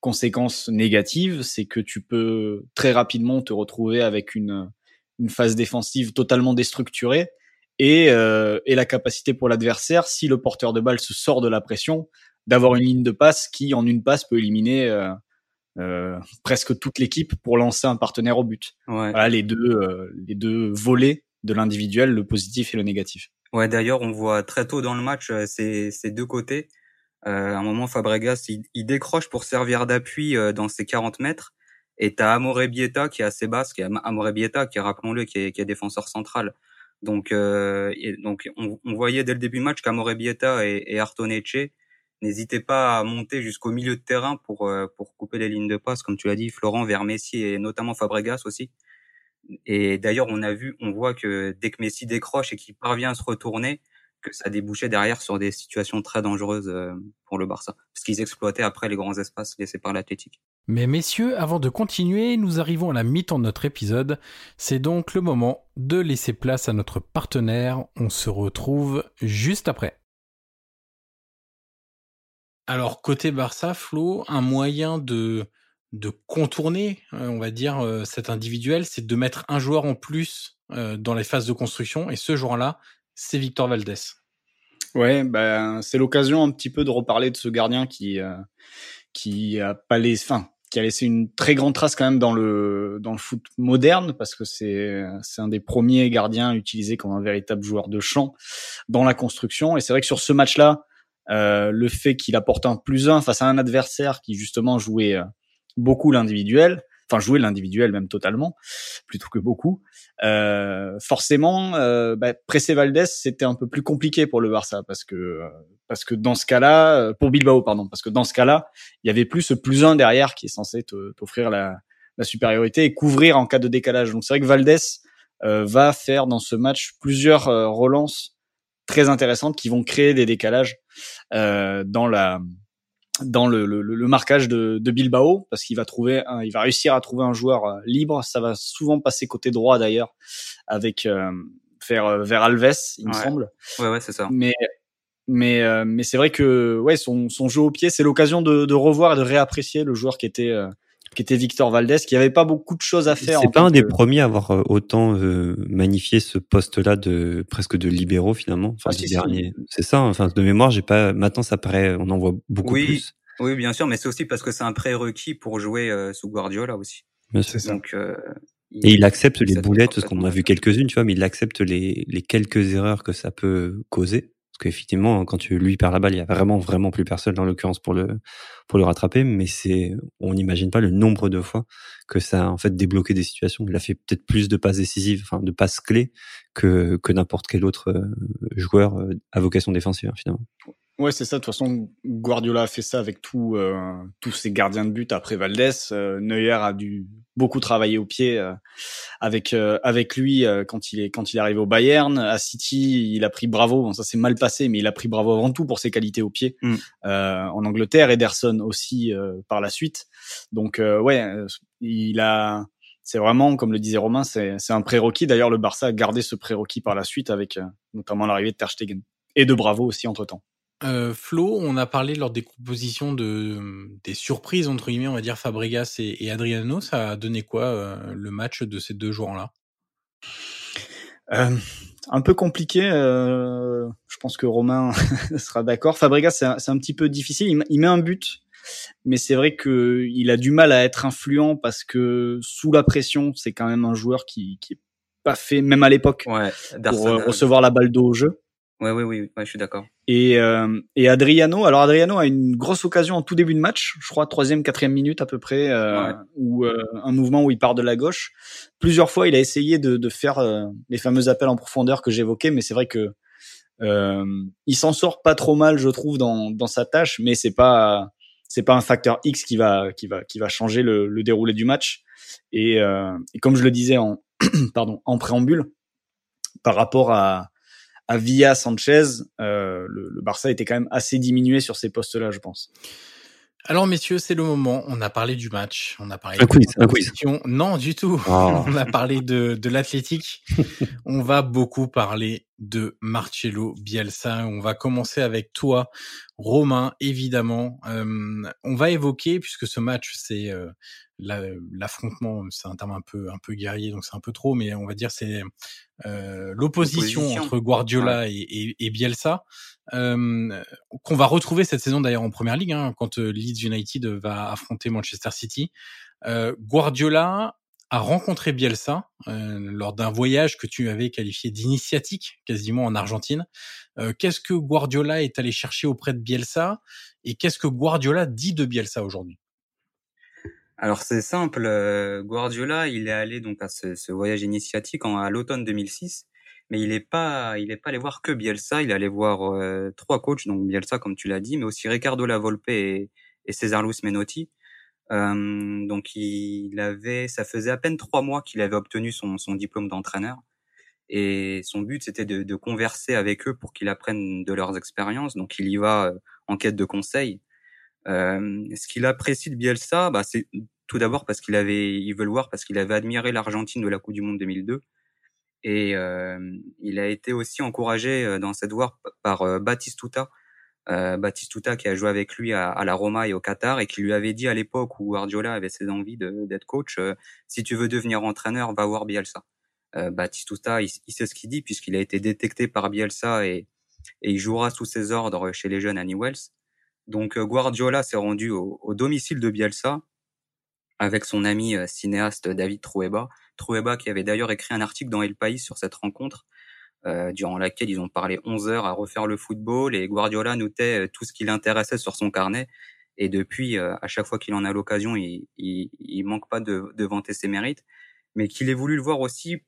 Conséquence négative, c'est que tu peux très rapidement te retrouver avec une une phase défensive totalement déstructurée et, euh, et la capacité pour l'adversaire, si le porteur de balle se sort de la pression, d'avoir une ligne de passe qui, en une passe, peut éliminer euh, euh, presque toute l'équipe pour lancer un partenaire au but. Ouais. Voilà les deux, euh, les deux volets de l'individuel, le positif et le négatif. Ouais, d'ailleurs, on voit très tôt dans le match euh, ces, ces deux côtés. Euh, à un moment, Fabregas, il, il décroche pour servir d'appui euh, dans ses 40 mètres. Et t'as Amore Bieta qui est assez basse, qui est Amore Bieta, qui rappelons-le, qui est, qui est défenseur central. Donc, euh, donc on, on, voyait dès le début du match qu'Amore Bieta et, et Artoneche n'hésitaient pas à monter jusqu'au milieu de terrain pour euh, pour couper les lignes de passe, comme tu l'as dit, Florent vers Messi et notamment Fabregas aussi. Et d'ailleurs, on a vu, on voit que dès que Messi décroche et qu'il parvient à se retourner, que ça débouchait derrière sur des situations très dangereuses euh, pour le Barça, parce qu'ils exploitaient après les grands espaces laissés par l'Athletic. Mais messieurs, avant de continuer, nous arrivons à la mi-temps de notre épisode. C'est donc le moment de laisser place à notre partenaire. On se retrouve juste après. Alors côté Barça, Flo, un moyen de de contourner, euh, on va dire, euh, cet individuel, c'est de mettre un joueur en plus dans les phases de construction. Et ce joueur-là, c'est Victor Valdés. Ouais, ben c'est l'occasion un petit peu de reparler de ce gardien qui euh, qui a pas les, enfin, qui a laissé une très grande trace quand même dans le dans le foot moderne parce que c'est c'est un des premiers gardiens utilisés comme un véritable joueur de champ dans la construction. Et c'est vrai que sur ce match-là, euh, le fait qu'il apporte un plus un face à un adversaire qui justement jouait beaucoup l'individuel, enfin jouer l'individuel même totalement, plutôt que beaucoup. Euh, forcément, euh, bah, presser Valdés, c'était un peu plus compliqué pour le Barça parce que euh, parce que dans ce cas-là, euh, pour Bilbao pardon, parce que dans ce cas-là, il y avait plus ce plus un derrière qui est censé t'offrir la, la supériorité et couvrir en cas de décalage. Donc c'est vrai que Valdés euh, va faire dans ce match plusieurs relances très intéressantes qui vont créer des décalages dans la dans le, le, le marquage de, de, Bilbao parce qu'il va trouver un, il va réussir à trouver un joueur euh, libre. Ça va souvent passer côté droit d'ailleurs avec euh, vers euh, vers Alves il me semble. Ouais ouais c'est ça. Mais mais euh, mais c'est vrai que ouais son son jeu au pied c'est l'occasion de, de revoir et de réapprécier le joueur qui était euh, qui était Victor Valdés, qui avait pas beaucoup de choses à faire. C'est pas un que... des premiers à avoir autant euh, magnifié ce poste-là de presque de libéraux finalement. Enfin, ah, si, dernier. Si. C'est ça. Enfin, de mémoire, j'ai pas. Maintenant, ça paraît, on en voit beaucoup oui, plus. Oui, bien sûr, mais c'est aussi parce que c'est un prérequis pour jouer euh, sous Guardiola aussi. C'est Donc, euh, il, et il accepte les boulettes, parce qu'on a vu quelques-unes, tu vois, mais il accepte les, les quelques erreurs que ça peut causer. Parce qu'effectivement, quand tu lui perds la balle, il y a vraiment, vraiment plus personne, en l'occurrence, pour le, pour le rattraper. Mais c'est, on n'imagine pas le nombre de fois que ça a, en fait, débloqué des situations. Il a fait peut-être plus de passes décisives, enfin, de passes clés que, que n'importe quel autre euh, joueur euh, à vocation défensive, hein, finalement. Ouais, c'est ça. De toute façon, Guardiola a fait ça avec tout, euh, tous ses gardiens de but après Valdés. Euh, Neuer a dû beaucoup travailler au pied euh, avec avec lui quand il est quand il est arrivé au Bayern. À City, il a pris Bravo. Bon, ça s'est mal passé, mais il a pris Bravo avant tout pour ses qualités au pied. Mm. en Angleterre, Ederson aussi par la suite. Donc ouais, il a. C'est vraiment, comme le disait Romain, c'est un prérequis. D'ailleurs, le Barça a gardé ce prérequis par la suite avec notamment l'arrivée de Ter Stegen et de Bravo aussi entre temps. Euh, Flo, on a parlé lors des compositions de des surprises entre guillemets, on va dire Fabregas et, Adriano. Ça a donné quoi euh, le match de ces deux joueurs-là? Euh, Un peu compliqué. Euh, je pense que Romain sera d'accord. Fabregas, c'est un, un, petit peu difficile. Il, met un but, mais c'est vrai que il a du mal à être influent parce que sous la pression, c'est quand même un joueur qui, qui est pas fait, même à l'époque, ouais, pour recevoir la balle d'eau au jeu. Ouais, oui, oui, ouais, je suis d'accord. Et, euh, et Adriano, alors Adriano a une grosse occasion en tout début de match, je crois troisième, quatrième minute à peu près, euh, où euh, un mouvement où il part de la gauche. Plusieurs fois, il a essayé de, de faire euh, les fameux appels en profondeur que j'évoquais, mais c'est vrai que euh, il s'en sort pas trop mal, je trouve, dans, dans sa tâche, mais c'est pas c'est pas un facteur X qui va qui va qui va changer le, le déroulé du match. Et, et comme je le disais en pardon en préambule, par rapport à à Villa Sanchez, euh, le, le, Barça était quand même assez diminué sur ces postes-là, je pense. Alors messieurs, c'est le moment. On a parlé du match, on a parlé un de quiz, un quiz. Non, du tout. Oh. On a parlé de, de l'athlétique. on va beaucoup parler de Marcello Bielsa. On va commencer avec toi, Romain, évidemment. Euh, on va évoquer, puisque ce match, c'est euh, l'affrontement, c'est un terme un peu un peu guerrier, donc c'est un peu trop, mais on va dire c'est euh, l'opposition entre Guardiola et, et, Bielsa, euh, qu'on va retrouver cette saison d'ailleurs en première ligue, hein, quand euh, Leeds United va affronter Manchester City. Euh, Guardiola a rencontré Bielsa euh, lors d'un voyage que tu avais qualifié d'initiatique, quasiment en Argentine. qu'est-ce que Guardiola est allé chercher auprès de Bielsa et qu'est-ce que Guardiola dit de Bielsa aujourd'hui? Alors c'est simple, euh, Guardiola, il est allé donc à ce, voyage initiatique en, à l'automne 2006, mais il est pas, il est pas allé voir que Bielsa, il est allé voir euh, trois coachs, donc Bielsa comme tu l'as dit, mais aussi Ricardo Lavolpe et, et César Luis Menotti. Donc il avait, ça faisait à peine trois mois qu'il avait obtenu son, son diplôme d'entraîneur, et son but c'était de, de, converser avec eux pour qu'ils apprennent de leurs expériences. Donc il y va en quête de conseils. Euh, ce qu'il apprécie de Bielsa, bah, c'est tout d'abord parce qu'il avait, il veut le voir parce qu'il avait admiré l'Argentine de la Coupe du Monde 2002. Et euh, il a été aussi encouragé dans cette voie par euh, Batistuta, euh, qui a joué avec lui à, à, la Roma et au Qatar et qui lui avait dit à l'époque où Guardiola avait ses envies d'être coach, euh, si tu veux devenir entraîneur, va voir Bielsa. Euh, Batistuta, il, il, sait ce qu'il dit puisqu'il a été détecté par Bielsa et, et il jouera sous ses ordres chez les jeunes à Newells. Donc Guardiola s'est rendu au, au, domicile de Bielsa avec son ami euh, cinéaste David Trueba. Trueba qui avait d'ailleurs écrit un article dans El País sur cette rencontre, euh, durant laquelle ils ont parlé 11 heures à refaire le football et Guardiola notait euh, tout ce qui l'intéressait sur son carnet. Et depuis, euh, à chaque fois qu'il en a l'occasion, il, il, il, manque pas de, de vanter ses mérites. Mais qu'il ait voulu le voir aussi,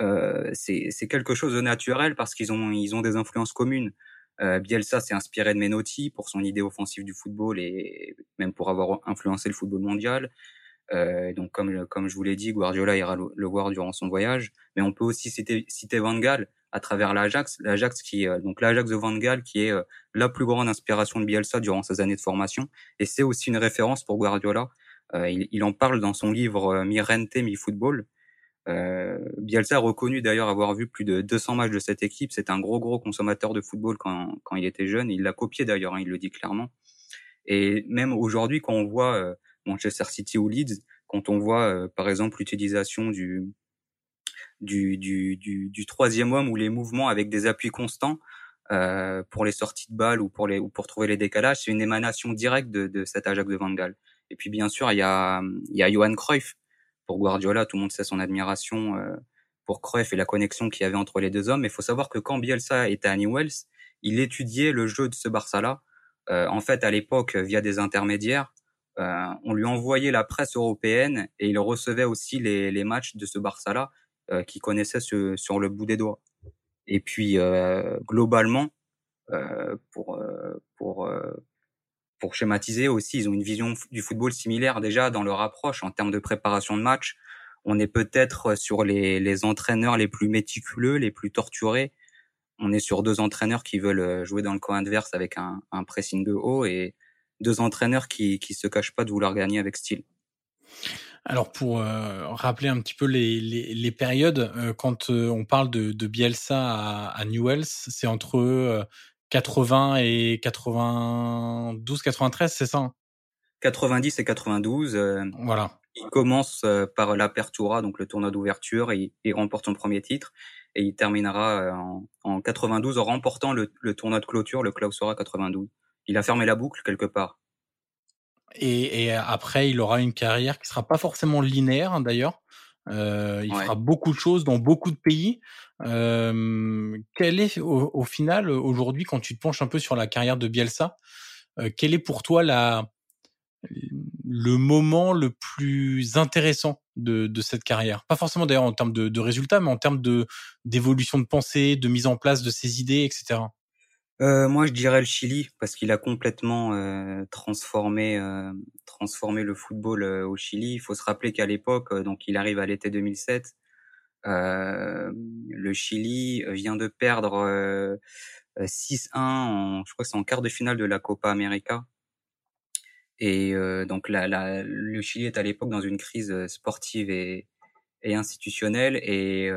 euh, c'est quelque chose de naturel parce qu'ils ont, ils ont des influences communes. Euh, Bielsa s'est inspiré de Menotti pour son idée offensive du football et même pour avoir influencé le football mondial. Euh, donc comme comme je vous l'ai dit, Guardiola ira le, voir durant son voyage, mais on peut aussi citer, citer Van Gaal à travers l'Ajax, l'Ajax qui euh, donc l'Ajax de Van Gaal qui est euh, la plus grande inspiration de Bielsa durant ses années de formation et c'est aussi une référence pour Guardiola. Euh, il, il, en parle dans son livre Mi Rente Mi Football. Bielsa a reconnu d'ailleurs avoir vu plus de 200 matchs de cette équipe. C'est un gros gros consommateur de football quand, quand il était jeune. Il l'a copié d'ailleurs, hein, il le dit clairement. Et même aujourd'hui, quand on voit Manchester City ou Leeds, quand on voit euh, par exemple l'utilisation du, du, du, du, troisième homme ou les mouvements avec des appuis constants euh, pour les sorties de balles ou pour les ou pour trouver les décalages, c'est une émanation directe de, de cet Ajax de Van Gaal. Et puis bien sûr, il y a il y a Johan Cruyff pour Guardiola, tout le monde sait son admiration euh, pour Cruyff et la connexion qu'il y avait entre les deux hommes. Mais il faut savoir que quand Bielsa était à Newell's, il étudiait le jeu de ce Barça-là. en fait, à l'époque, via des intermédiaires, on lui envoyait la presse européenne et il recevait aussi les, les matchs de ce Barça-là qu'il connaissait sur le bout des doigts. Et puis, globalement, pour pour pour schématiser aussi, ils ont une vision du football similaire déjà dans leur approche en termes de préparation de match. On est peut-être sur les, les entraîneurs les plus méticuleux, les plus torturés. On est sur deux entraîneurs qui veulent euh, jouer dans le camp adverse avec un, un pressing de haut et deux entraîneurs qui qui se cachent pas de vouloir gagner avec style. Alors pour euh, rappeler un petit peu les, les, les périodes, euh, quand on parle de, de Bielsa à, à Newells, c'est entre 80 et 92, 93, c'est ça 90 hein et 92. Euh, voilà. Il commence euh, par l'Apertura, donc le tournoi d'ouverture, et il remporte son premier titre. Et il terminera euh, en, en 92 en remportant le, le, tournoi de clôture, le Clausura 92. Il a fermé la boucle quelque part. Et, et après, il aura une carrière qui sera pas forcément linéaire, hein, d'ailleurs. Euh, il fera beaucoup de choses dans beaucoup de pays. Euh, quel est au, final aujourd'hui, quand tu te penches un peu sur la carrière de Bielsa, euh, quel est pour toi la le moment le plus intéressant de, de cette carrière? Pas forcément d'ailleurs en termes de, de, résultats, mais en termes de d'évolution de pensée, de mise en place de ses idées, etc. Euh, moi, je dirais le Chili parce qu'il a complètement euh, transformé euh, transformé le football au Chili. Il faut se rappeler qu'à l'époque, donc il arrive à l'été 2007, le Chili vient de perdre 6-1, en, je crois que c'est en quart de finale de la Copa América. Et donc le Chili est à l'époque dans une crise sportive et, et institutionnelle et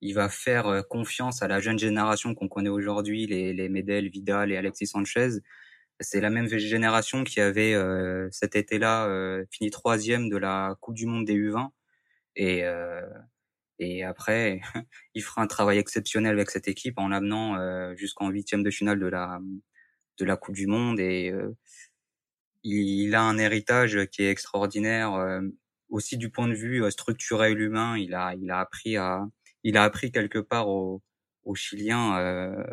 il va faire euh, confiance à la jeune génération qu'on connaît aujourd'hui, les, les Medel, Vidal et Alexis Sanchez. C'est la même génération qui avait euh, cet été-là euh, fini troisième de la Coupe du Monde des U20 et et après il fera un travail exceptionnel avec cette équipe en l'amenant jusqu'en huitième de finale de la de la Coupe du Monde et il, a un héritage qui est extraordinaire aussi du point de vue structurel humain. Il a il a appris à il a appris quelque part aux, aux Chiliens euh,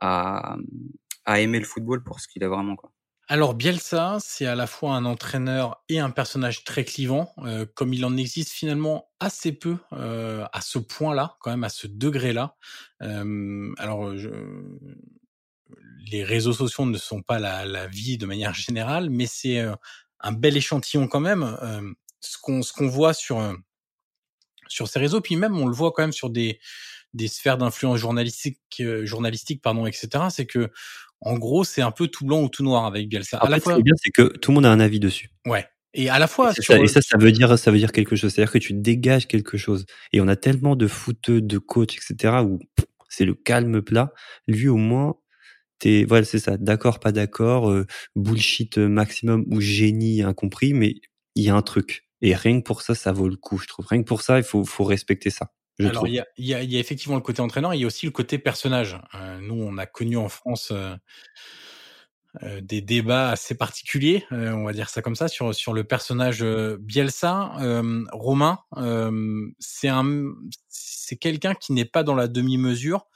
à, à aimer le football pour ce qu'il est vraiment quoi. Alors Bielsa, c'est à la fois un entraîneur et un personnage très clivant, euh, comme il en existe finalement assez peu euh, à ce point-là, quand même à ce degré-là. Euh, alors je... les réseaux sociaux ne sont pas la, la vie de manière générale, mais c'est euh, un bel échantillon quand même. Euh, ce qu'on ce qu'on voit sur sur ces réseaux. Puis même, on le voit quand même sur des, des sphères d'influence journalistique, euh, journalistique pardon, etc. C'est que, en gros, c'est un peu tout blanc ou tout noir avec Bielsa. à la fois, ce qui est bien, c'est que tout le monde a un avis dessus. Ouais. Et à la fois, et, ça, et ça, ça veut dire, ça veut dire quelque chose. C'est-à-dire que tu dégages quelque chose. Et on a tellement de footeux, de coachs, etc. où c'est le calme plat. Lui, au moins, t'es, voilà, c'est ça. D'accord, pas d'accord, euh, bullshit maximum ou génie incompris, mais il y a un truc. Et rien que pour ça, ça vaut le coup, je trouve. Rien que pour ça, il faut, faut respecter ça. Alors, il y a, y, a, y a, effectivement le côté entraîneur, il y a aussi le côté personnage. Euh, nous, on a connu en France euh, euh, des débats assez particuliers, euh, on va dire ça comme ça, sur, sur le personnage euh, Bielsa. Romain, c'est un, c'est quelqu'un qui n'est pas dans la demi-mesure.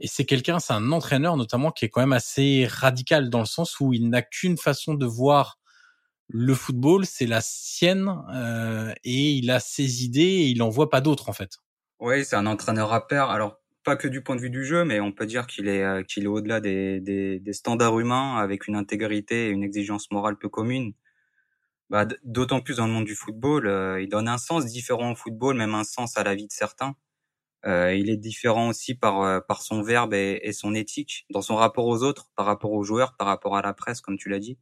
Et c'est quelqu'un, c'est un entraîneur notamment qui est quand même assez radical dans le sens où il n'a qu'une façon de voir le football, c'est la sienne euh, et il a ses idées et il en voit pas d'autres en fait. Oui, c'est un entraîneur à pair. Alors pas que du point de vue du jeu, mais on peut dire qu'il est euh, qu'il est au-delà des, des, des, standards humains, avec une intégrité et une exigence morale peu commune. Bah, D'autant plus dans le monde du football, euh, il donne un sens différent au football, même un sens à la vie de certains. Euh, il est différent aussi par euh, par son verbe et, et, son éthique, dans son rapport aux autres, par rapport aux joueurs, par rapport à la presse, comme tu l'as dit.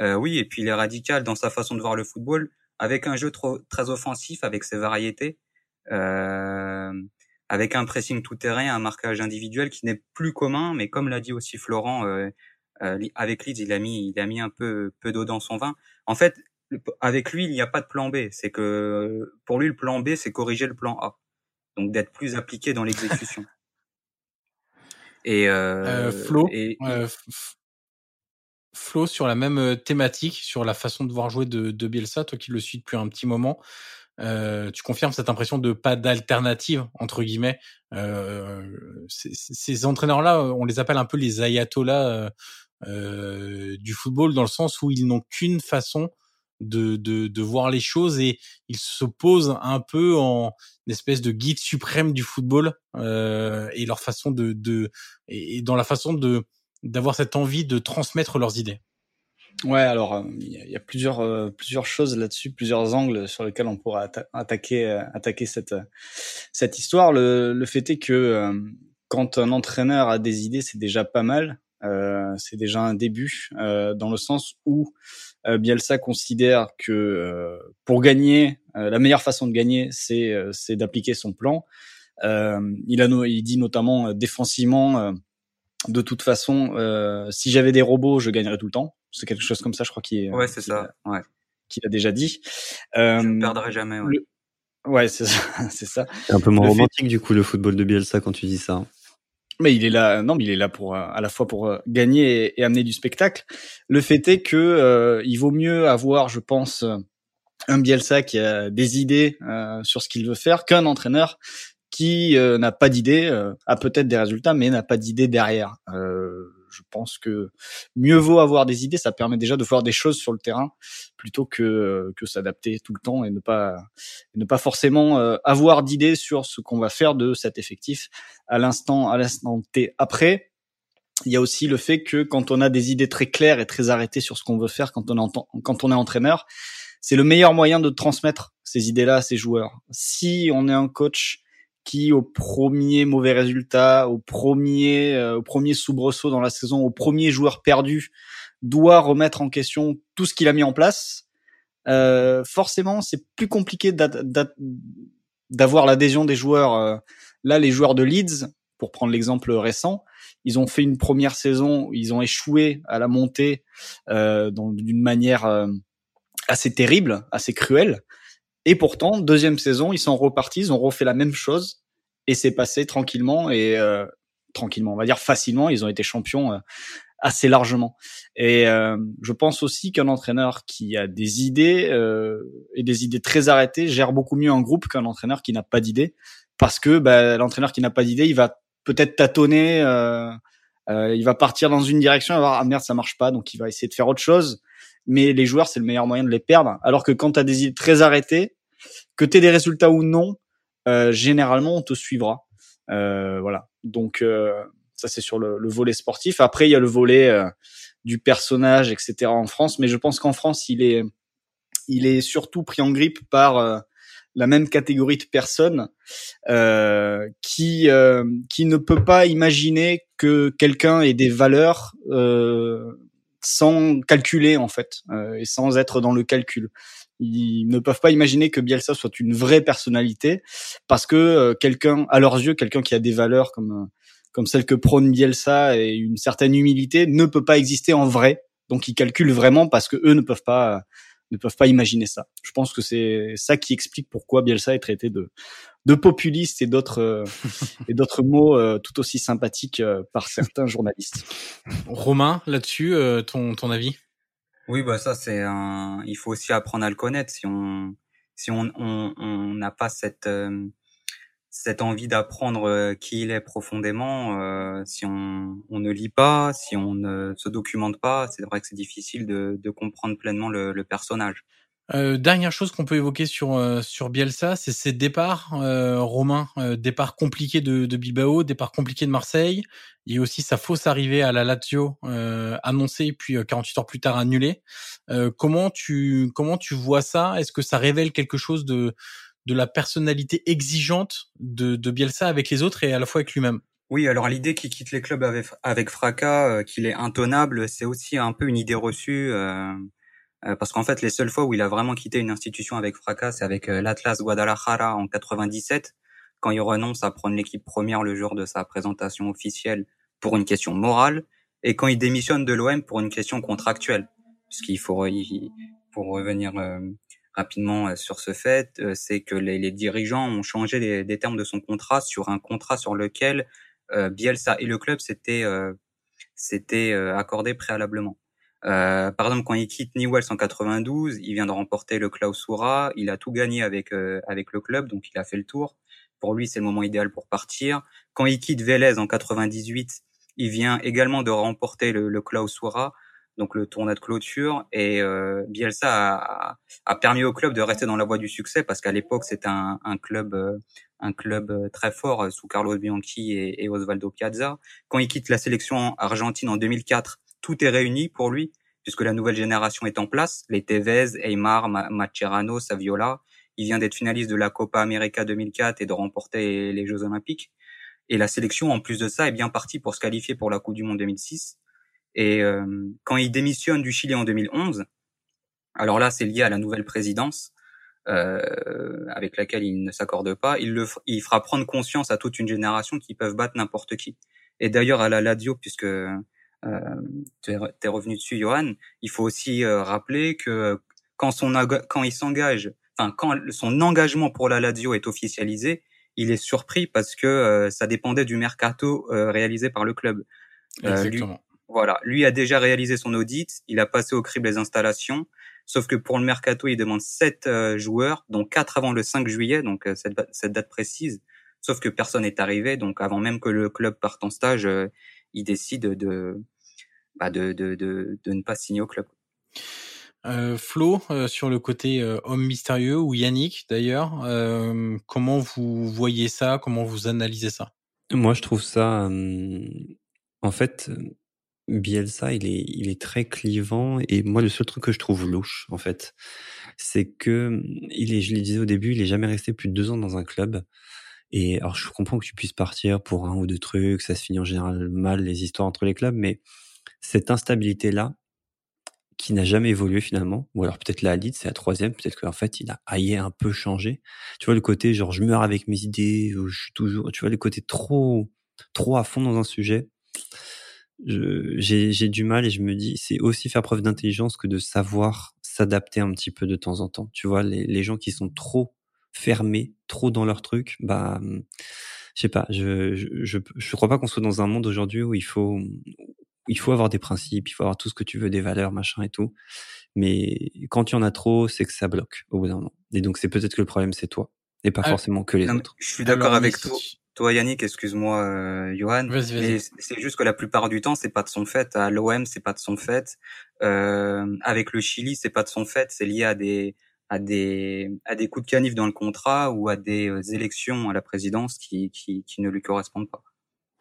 Euh, oui, et puis il est radical dans sa façon de voir le football, avec un jeu trop, très offensif, avec ses variétés, euh, avec un pressing tout terrain, un marquage individuel qui n'est plus commun, mais comme l'a dit aussi Florent, euh, euh, avec Leeds, il a mis, il a mis un peu, peu d'eau dans son vin. En fait, avec lui, il n'y a pas de plan B. C'est que pour lui, le plan B, c'est corriger le plan A, donc d'être plus appliqué dans l'exécution. Et, euh, euh, Flo, et, Flo, sur la même thématique, sur la façon de voir jouer de, de Bielsa, toi qui le suis depuis un petit moment, Euh, tu confirmes cette impression de pas d'alternative entre guillemets. Euh, ces entraîneurs-là, on les appelle un peu les ayatollahs euh, du football dans le sens où ils n'ont qu'une façon de, de, de, voir les choses et ils se posent un peu en espèce de guide suprême du football euh, et leur façon de, de et dans la façon de d'avoir cette envie de transmettre leurs idées. Ouais, alors euh, il y, a plusieurs euh, plusieurs choses là-dessus, plusieurs angles sur lesquels on pourra attaquer euh, attaquer cette cette histoire. Le, le fait est que quand un entraîneur a des idées, c'est déjà pas mal. c'est déjà un début dans le sens où Bielsa considère que pour gagner, la meilleure façon de gagner, c'est c'est d'appliquer son plan. il a il dit notamment défensivement de toute façon, euh, si j'avais des robots, je gagnerais tout le temps. C'est quelque chose comme ça, je crois qu'il est. Ouais, c'est ça. Ouais. Qu'il a déjà dit. Euh, je ne perdrai jamais. Ouais, ouais c'est ça. c'est ça. C'est un peu moins romantique du coup le football de Bielsa quand tu dis ça. Mais il est là, non, mais il est là pour euh, à la fois pour euh, gagner et, amener du spectacle. Le fait est que euh, il vaut mieux avoir, je pense, un Bielsa qui a des idées sur ce qu'il veut faire qu'un entraîneur qui euh, n'a pas d'idée, euh, a peut-être des résultats, mais n'a pas d'idée derrière. Euh, je pense que mieux vaut avoir des idées, ça permet déjà de voir des choses sur le terrain plutôt que que s'adapter tout le temps et ne pas ne pas forcément avoir d'idées sur ce qu'on va faire de cet effectif à l'instant à l'instant T. Après, il y a aussi le fait que quand on a des idées très claires et très arrêtées sur ce qu'on veut faire quand on est quand on est entraîneur, c'est le meilleur moyen de transmettre ces idées-là à ses joueurs. Si on est un coach qui au premier mauvais résultat, au premier euh, au premier soubresaut dans la saison, au premier joueur perdu, doit remettre en question tout ce qu'il a mis en place. Euh, forcément, c'est plus compliqué d'avoir l'adhésion des joueurs. Euh, là, les joueurs de Leeds, pour prendre l'exemple récent, ils ont fait une première saison, où ils ont échoué à la montée euh, d'une manière euh, assez terrible, assez cruelle. Et pourtant, deuxième saison, ils sont repartis, ils ont refait la même chose et c'est passé tranquillement et euh, tranquillement, on va dire facilement. Ils ont été champions euh, assez largement. Et euh, je pense aussi qu'un entraîneur qui a des idées euh, et des idées très arrêtées gère beaucoup mieux un groupe qu'un entraîneur qui n'a pas d'idées, parce que bah, l'entraîneur qui n'a pas d'idées, il va peut-être tâtonner, euh, il va partir dans une direction, va voir ah merde ça marche pas, donc il va essayer de faire autre chose mais les joueurs, c'est le meilleur moyen de les perdre. Alors que quand tu as des idées très arrêtées, que tu aies des résultats ou non, euh, généralement, on te suivra. Euh, voilà. Donc, euh, ça, c'est sur le, volet sportif. Après, il y a le volet du personnage, etc. en France. Mais je pense qu'en France, il est, il est surtout pris en grippe par la même catégorie de personnes euh, qui qui ne peut pas imaginer que quelqu'un ait des valeurs euh, sans calculer en fait euh, et sans être dans le calcul. Ils ne peuvent pas imaginer que Bielsa soit une vraie personnalité parce que euh, quelqu'un, à leurs yeux, quelqu'un qui a des valeurs comme euh, comme celle que prône Bielsa et une certaine humilité ne peut pas exister en vrai. Donc ils calculent vraiment parce que eux ne peuvent pas ne peuvent pas imaginer ça. Je pense que c'est ça qui explique pourquoi Bielsa est traité de de populiste et d'autres euh, et d'autres mots euh, tout aussi sympathiques euh, par certains journalistes. Romain, là-dessus, ton ton avis? Oui, bah ça c'est un. Il faut aussi apprendre à le connaître. Si on si on on n'a pas cette cette envie d'apprendre qui il est profondément, si on, on ne lit pas, si on ne se documente pas, c'est vrai que c'est difficile de, de comprendre pleinement le, le personnage. Euh, dernière chose qu'on peut évoquer sur euh, sur Bielsa, c'est ses départs, euh, Romain, euh, départ compliqué de, de Bilbao, départ compliqué de Marseille, et aussi sa fausse arrivée à la Lazio euh, annoncée puis 48 heures plus tard annulée. comment tu comment tu vois ça? Est-ce que ça révèle quelque chose de de la personnalité exigeante de, Bielsa avec les autres et à la fois avec lui-même oui, alors l'idée qu'il quitte les clubs avec, fracas, qu'il est intenable, c'est aussi un peu une idée reçue. Euh, euh, parce qu'en fait, les seules fois où il a vraiment quitté une institution avec fracas, c'est avec euh, l'Atlas Guadalajara en 97, quand il renonce à prendre l'équipe première le jour de sa présentation officielle pour une question morale, et quand il démissionne de l'OM pour une question contractuelle. Puisqu'il faut, pour revenir euh, rapidement sur ce fait, c'est que les, les, dirigeants ont changé les, les, termes de son contrat sur un contrat sur lequel Bielsa et le club s'étaient s'étaient accordés préalablement. Euh, par exemple, quand il quitte Newell's en 92, il vient de remporter le Clausura, il a tout gagné avec euh, avec le club, donc il a fait le tour. Pour lui, c'est le moment idéal pour partir. Quand il quitte Vélez en 98, il vient également de remporter le, le Clausura, donc le tournoi de clôture. Et euh, Bielsa a, a, permis au club de rester dans la voie du succès parce qu'à l'époque, c'était un, un, club euh, un club euh, très fort sous Carlos Bianchi et, Osvaldo Piazza. Quand il quitte la sélection argentine en 2004, tout est réuni pour lui, puisque la nouvelle génération est en place. Les Tevez, Aymar, Macherano, Saviola. Il vient d'être finaliste de la Copa América 2004 et de remporter les Jeux Olympiques. Et la sélection, en plus de ça, est bien partie pour se qualifier pour la Coupe du Monde 2006. Et euh, quand il démissionne du Chili en 2011, alors là, c'est lié à la nouvelle présidence euh, avec laquelle il ne s'accorde pas. Il, le, il fera prendre conscience à toute une génération qu'ils peuvent battre n'importe qui. Et d'ailleurs, à la Ladio, puisque euh, tu es revenu dessus, Johan. Il faut aussi euh, rappeler que quand son quand il s'engage, enfin quand son engagement pour la Lazio est officialisé, il est surpris parce que euh, ça dépendait du mercato réalisé par le club. Exactement. Lui, voilà, lui a déjà réalisé son audit, il a passé au crible les installations, sauf que pour le mercato, il demande sept joueurs, dont quatre avant le 5 juillet, donc cette, cette, date précise. Sauf que personne n'est arrivé, donc avant même que le club parte en stage, il décide de, bah de, de, de, de, ne pas signer au club. Euh, Flo, euh, sur le côté euh, homme mystérieux, ou Yannick d'ailleurs, euh, comment vous voyez ça? Comment vous analysez ça? Moi, je trouve ça... en fait, Bielsa, il est, il est très clivant, et moi, le seul truc que je trouve louche, en fait, c'est que, il est, je le disais au début, il est jamais resté plus de deux ans dans un club. Et alors, je comprends que tu puisses partir pour un ou deux trucs, ça se finit en général mal, les histoires entre les clubs, mais cette instabilité-là, qui n'a jamais évolué finalement, ou alors peut-être la Hadid, c'est la troisième, peut-être qu'en fait il a aillé un peu changé. Tu vois le côté genre je meurs avec mes idées, je suis toujours, tu vois le côté trop, trop à fond dans un sujet. J'ai du mal et je me dis c'est aussi faire preuve d'intelligence que de savoir s'adapter un petit peu de temps en temps. Tu vois les, les gens qui sont trop fermés, trop dans leur truc, bah je sais pas, je je je, je crois pas qu'on soit dans un monde aujourd'hui où il faut il faut avoir des principes, il faut avoir tout ce que tu veux, des valeurs, machin et tout. Mais quand tu en as trop, c'est que ça bloque au bout d'un moment. Et donc c'est peut-être que le problème c'est toi et pas ah, forcément que les autres. Je suis d'accord avec toi. Toi Yannick, excuse-moi euh, Johan, mais c'est juste que la plupart du temps c'est pas de son fait. À l'OM c'est pas de son fait. Euh, avec le Chili c'est pas de son fait. C'est lié à des à des à des coups de canif dans le contrat ou à des euh, élections à la présidence qui qui, qui ne lui correspondent pas.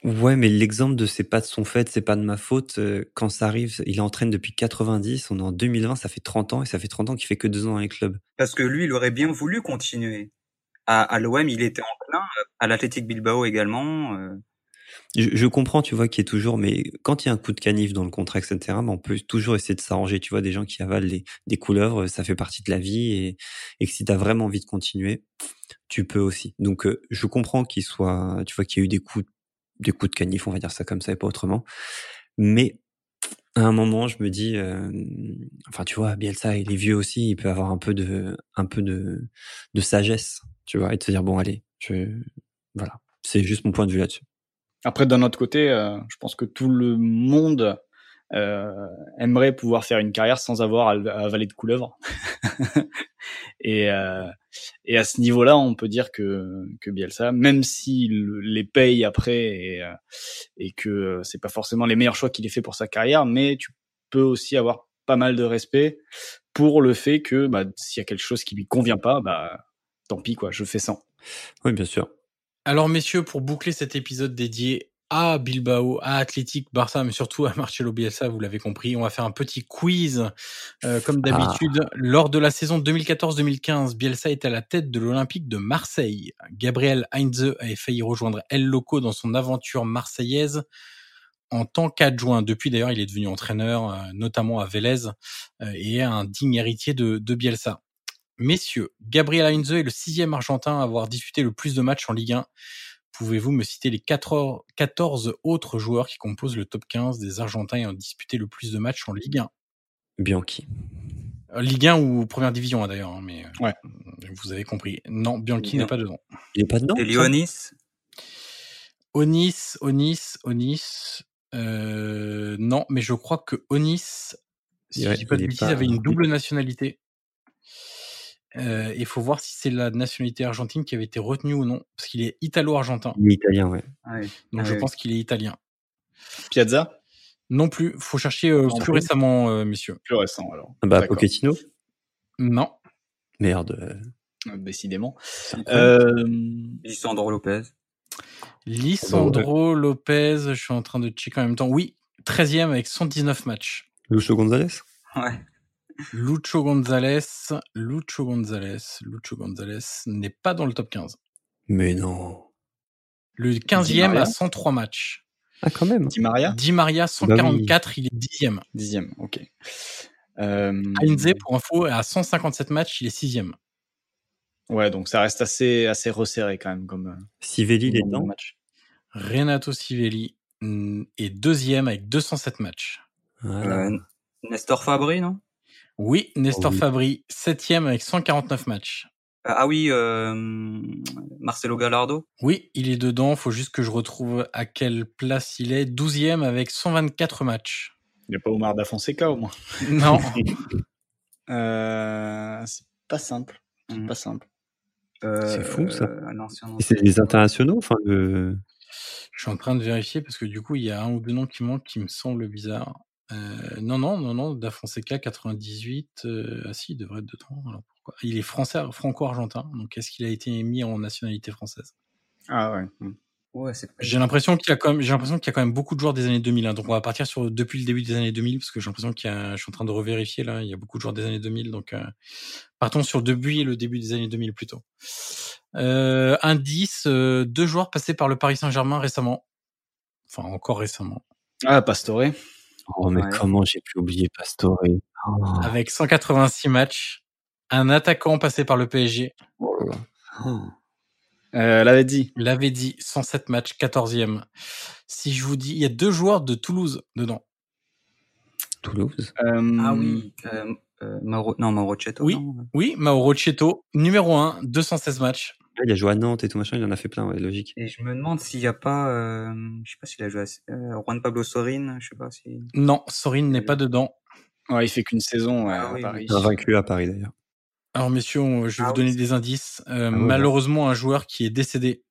Ouais, mais l'exemple de c'est pas de son fait, c'est pas de ma faute, quand ça arrive, il entraîne depuis 90, on est en 2020, ça fait 30 ans et ça fait 30 ans qu'il fait que deux ans avec le club. Parce que lui, il aurait bien voulu continuer. À, à l'OM, il était en plein, à l'Athletic Bilbao également. Euh. Je, je, comprends, tu vois, qu'il y a toujours, mais quand il y a un coup de canif dans le contrat, etc., ben on peut toujours essayer de s'arranger. Tu vois, des gens qui avalent des, couleuvres, ça fait partie de la vie et, et que si t'as vraiment envie de continuer, tu peux aussi. Donc, euh, je comprends qu'il soit, tu vois, qu'il y a eu des coups des coups de canif, on va dire ça comme ça et pas autrement. Mais à un moment, je me dis, euh, enfin, tu vois, Bielsa, il est vieux aussi, il peut avoir un peu de, un peu de, de sagesse, tu vois, et de se dire bon, allez, je, voilà, c'est juste mon point de vue là-dessus. Après, d'un autre côté, euh, je pense que tout le monde euh, aimerait pouvoir faire une carrière sans avoir à, avaler de couleuvre. et, euh, et à ce niveau-là, on peut dire que, que Bielsa, même s'il les paye après et, euh, et que c'est pas forcément les meilleurs choix qu'il ait fait pour sa carrière, mais tu peux aussi avoir pas mal de respect pour le fait que bah, s'il y a quelque chose qui lui convient pas, bah tant pis quoi, je fais sans. Oui, bien sûr. Alors messieurs, pour boucler cet épisode dédié à Bilbao, à Athletic, Barça, mais surtout à Marcelo Bielsa, vous l'avez compris. On va faire un petit quiz, euh, comme ah. d'habitude. Lors de la saison 2014-2015, Bielsa était à la tête de l'Olympique de Marseille. Gabriel Heinze avait failli rejoindre El Loco dans son aventure marseillaise en tant qu'adjoint. Depuis d'ailleurs, il est devenu entraîneur, euh, notamment à Vélez, euh, et un digne héritier de, de Bielsa. Messieurs, Gabriel Heinze est le sixième Argentin à avoir disputé le plus de matchs en Ligue 1 Pouvez-vous me citer les 14 autres joueurs qui composent le top 15 des Argentins ayant disputé le plus de matchs en Ligue 1 Bianchi. Euh, Ligue 1 ou Première Division hein, d'ailleurs, hein, mais euh, ouais. vous avez compris. Non, Bianchi n'est pas dedans. Il n'est pas dedans. Et Onis Onis, Onis, Onis. Euh, non, mais je crois que Onis Si je dis pas de bêtises, avait une double nationalité. Euh, il faut voir si c'est la nationalité argentine qui avait été retenue ou non, parce qu'il est italo-argentin. Il est italien, ouais. Ah Donc je pense qu'il est italien. Piazza? Non plus. Faut chercher euh, plus récemment, euh, messieurs. Plus récent alors. Ah bah Pochettino? Non. Merde. Décidément. Lisandro Lopez. Lisandro Lopez, je suis en train de checker en même temps. Oui, 13e avec 119 matchs. Lucho Gonzalez Ouais. Lucho Gonzalez, Lucho Gonzalez, Lucho Gonzalez n'est pas dans le top 15. Mais non. Le 15e a 103 matchs. Ah, quand même. Di Maria Di Maria, 144, il est 10e. 10e, ok. Euh... Heinze, pour info, à 157 matchs, il est 6e. Ouais, donc ça reste assez, assez resserré quand même comme. Sivelli, il est dedans. Match. Renato Sivelli mm, est deuxième avec 207 matchs. Voilà. Euh, Nestor Fabri, non? Oui, Nestor Oh oui. Fabri, septième avec 149 matchs. Euh, Ah oui, euh, Marcelo Gallardo. Oui, il est dedans. Faut juste que je retrouve à quelle place il est. 12e avec 124 matchs. Il n'y a pas Omar da Fonseca au moins. Non. Euh, c'est pas simple. C'est Mhm. pas simple. Euh, C'est fou, ça. euh, c'est des internationaux, enfin, le... je suis en train de vérifier parce que du coup, il y a un ou deux noms qui manquent qui me semblent bizarres. Euh, non, non, non, non. Da Fonseca 98. Euh, ah si, il devrait être dedans. Alors pourquoi? Il est français, franco-argentin. Donc est-ce qu'il a été mis en nationalité française? Ah ouais. Hmm. Ouais, c'est J'ai l'impression qu'il y a quand même, j'ai l'impression qu'il y a quand même beaucoup de joueurs des années 2000. hein. Donc on va partir sur depuis le début des années 2000 parce que j'ai l'impression qu'il y a, je suis en train de revérifier là, il y a beaucoup de joueurs des années 2000. Donc euh, partons sur depuis le début des années 2000 plutôt. Euh, indice, euh, deux joueurs passés par le Paris Saint-Germain récemment. Enfin encore récemment. Ah, Pastore. Oh, mais Ouais. comment j'ai pu oublier Pastore? Oh. Avec 186 matchs, un attaquant passé par le PSG. oh là là. Oh. Euh, l'avait dit. L'avait dit, 107 matchs, 14e. Si je vous dis, il y a deux joueurs de Toulouse dedans. Toulouse? Euh, Ah oui, euh, euh, Mauro, non, Mauro Cetto, Oui. non Oui, Mauro numéro 1, 216 matchs. Il a joué à Nantes et tout machin, il en a fait plein, ouais, logique. Et je me demande s'il n'y a pas, euh, je sais pas s'il a joué à euh, Juan Pablo Sorin, je sais pas si. Non, Sorin n'est pas dedans. Ouais, il fait qu'une saison Ah à oui, Paris. oui. Invaincu à Paris d'ailleurs. Alors messieurs, je vais Ah vous donner des indices. Euh, Ah ouais, malheureusement, un joueur qui est décédé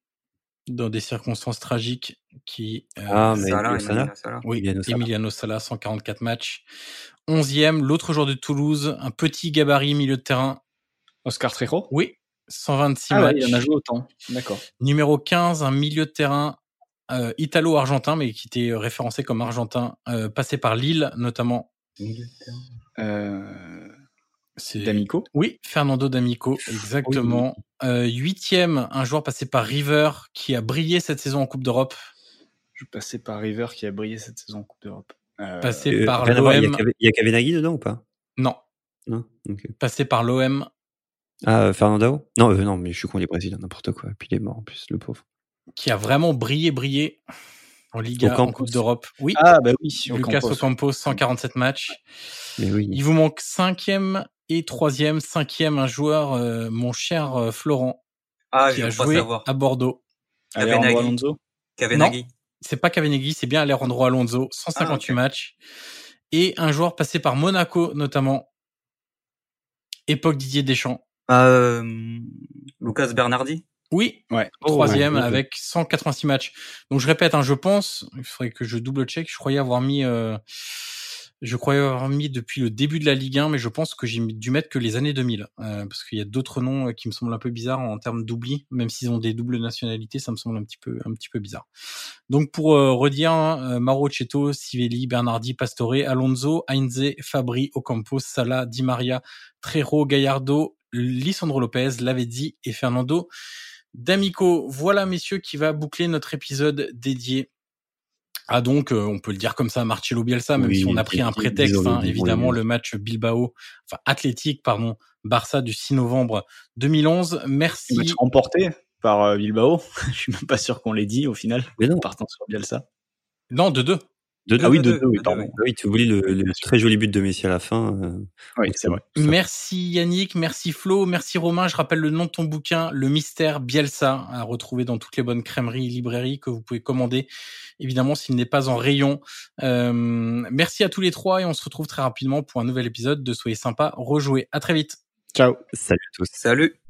dans des circonstances tragiques, qui euh, Ah, mais Salah. Emiliano Salah. oui, Emiliano Sala. Emiliano Sala, 144 matchs. 11e, l'autre joueur de Toulouse, un petit gabarit milieu de terrain. Oscar Trejo? Oui, 126 Ah ouais, matchs. il en a joué autant. D'accord. Numéro 15, un milieu de terrain euh, italo-argentin, mais qui était référencé comme argentin, euh, passé par Lille notamment. Milieu de terrain. Euh, C'est D'Amico. Oui, Fernando D'Amico, exactement. Euh, Huitième, un joueur passé par River qui a brillé cette saison en Coupe d'Europe, Je passais par River qui a brillé cette saison en Coupe d'Europe. Euh, passé Euh, par l'OM. Il y a Kavenaghi dedans ou pas? Non, Non Ok. passé par l'OM, Ah, euh, Fernandao Non, euh, non, mais je suis con, il est brésilien, n'importe quoi. Puis il est mort en plus, le pauvre. qui a vraiment brillé, brillé en Liga, en. Coupe d'Europe. Oui, Ah bah oui, Lucas Ocampos. Ocampos, 147 matchs. Mais oui. Il vous manque cinquième et troisième. Cinquième, un joueur, euh, mon cher euh, Florent, Ah, qui je a joué savoir. à Bordeaux. Alejandro. Alonso. C'est pas Cavenaghi, c'est bien Alejandro Alonso, 158 Ah, ok. matchs. Et un joueur passé par Monaco, notamment. Époque Didier Deschamps. Ah, euh, Lucas Bernardi. Oui, Ouais. troisième ouais, ouais. avec 186 matchs. Donc je répète, hein, je pense, il faudrait que je double check. Je croyais avoir mis, euh, je croyais avoir mis depuis le début de la Ligue 1, mais je pense que j'ai dû mettre que les années 2000, euh, parce qu'il y a d'autres noms euh, qui me semblent un peu bizarres en termes d'oubli, même s'ils ont des doubles nationalités, ça me semble un petit peu, un petit peu bizarre. Donc pour euh, redire, hein, euh, Mauro Cetto, Sivelli, Bernardi, Pastore, Alonso, Heinze, Fabri, Ocampos, Salah, Di Maria, Trejo, Gallardo, Lisandro Lopez, Lavezzi et Fernando D'Amico. Voilà, messieurs, qui va boucler notre épisode dédié à donc, euh, on peut le dire comme ça, Marcelo Bielsa, même Oui, si on a pris un prétexte, hein, évidemment, le match Bilbao, enfin Athletic, pardon, Barça du 6 novembre 2011. Merci. Match remporté par euh, Bilbao. Je suis même pas sûr qu'on l'ait dit au final. Mais non. Partant sur Bielsa. Non, de deux. Ah oui, 2-2, oui, pardon. Oui, tu oublies le, le, très joli but de Messi à la fin. Euh, oui, c'est vrai. Merci Yannick, merci Flo, merci Romain. Je rappelle le nom de ton bouquin, Le Mystère Bielsa, à retrouver dans toutes les bonnes crèmeries et librairies que vous pouvez commander, évidemment s'il n'est pas en rayon. Euh, merci à tous les trois et on se retrouve très rapidement pour un nouvel épisode de Soyez sympa, rejouez. À très vite. Ciao. Salut à tous. Salut.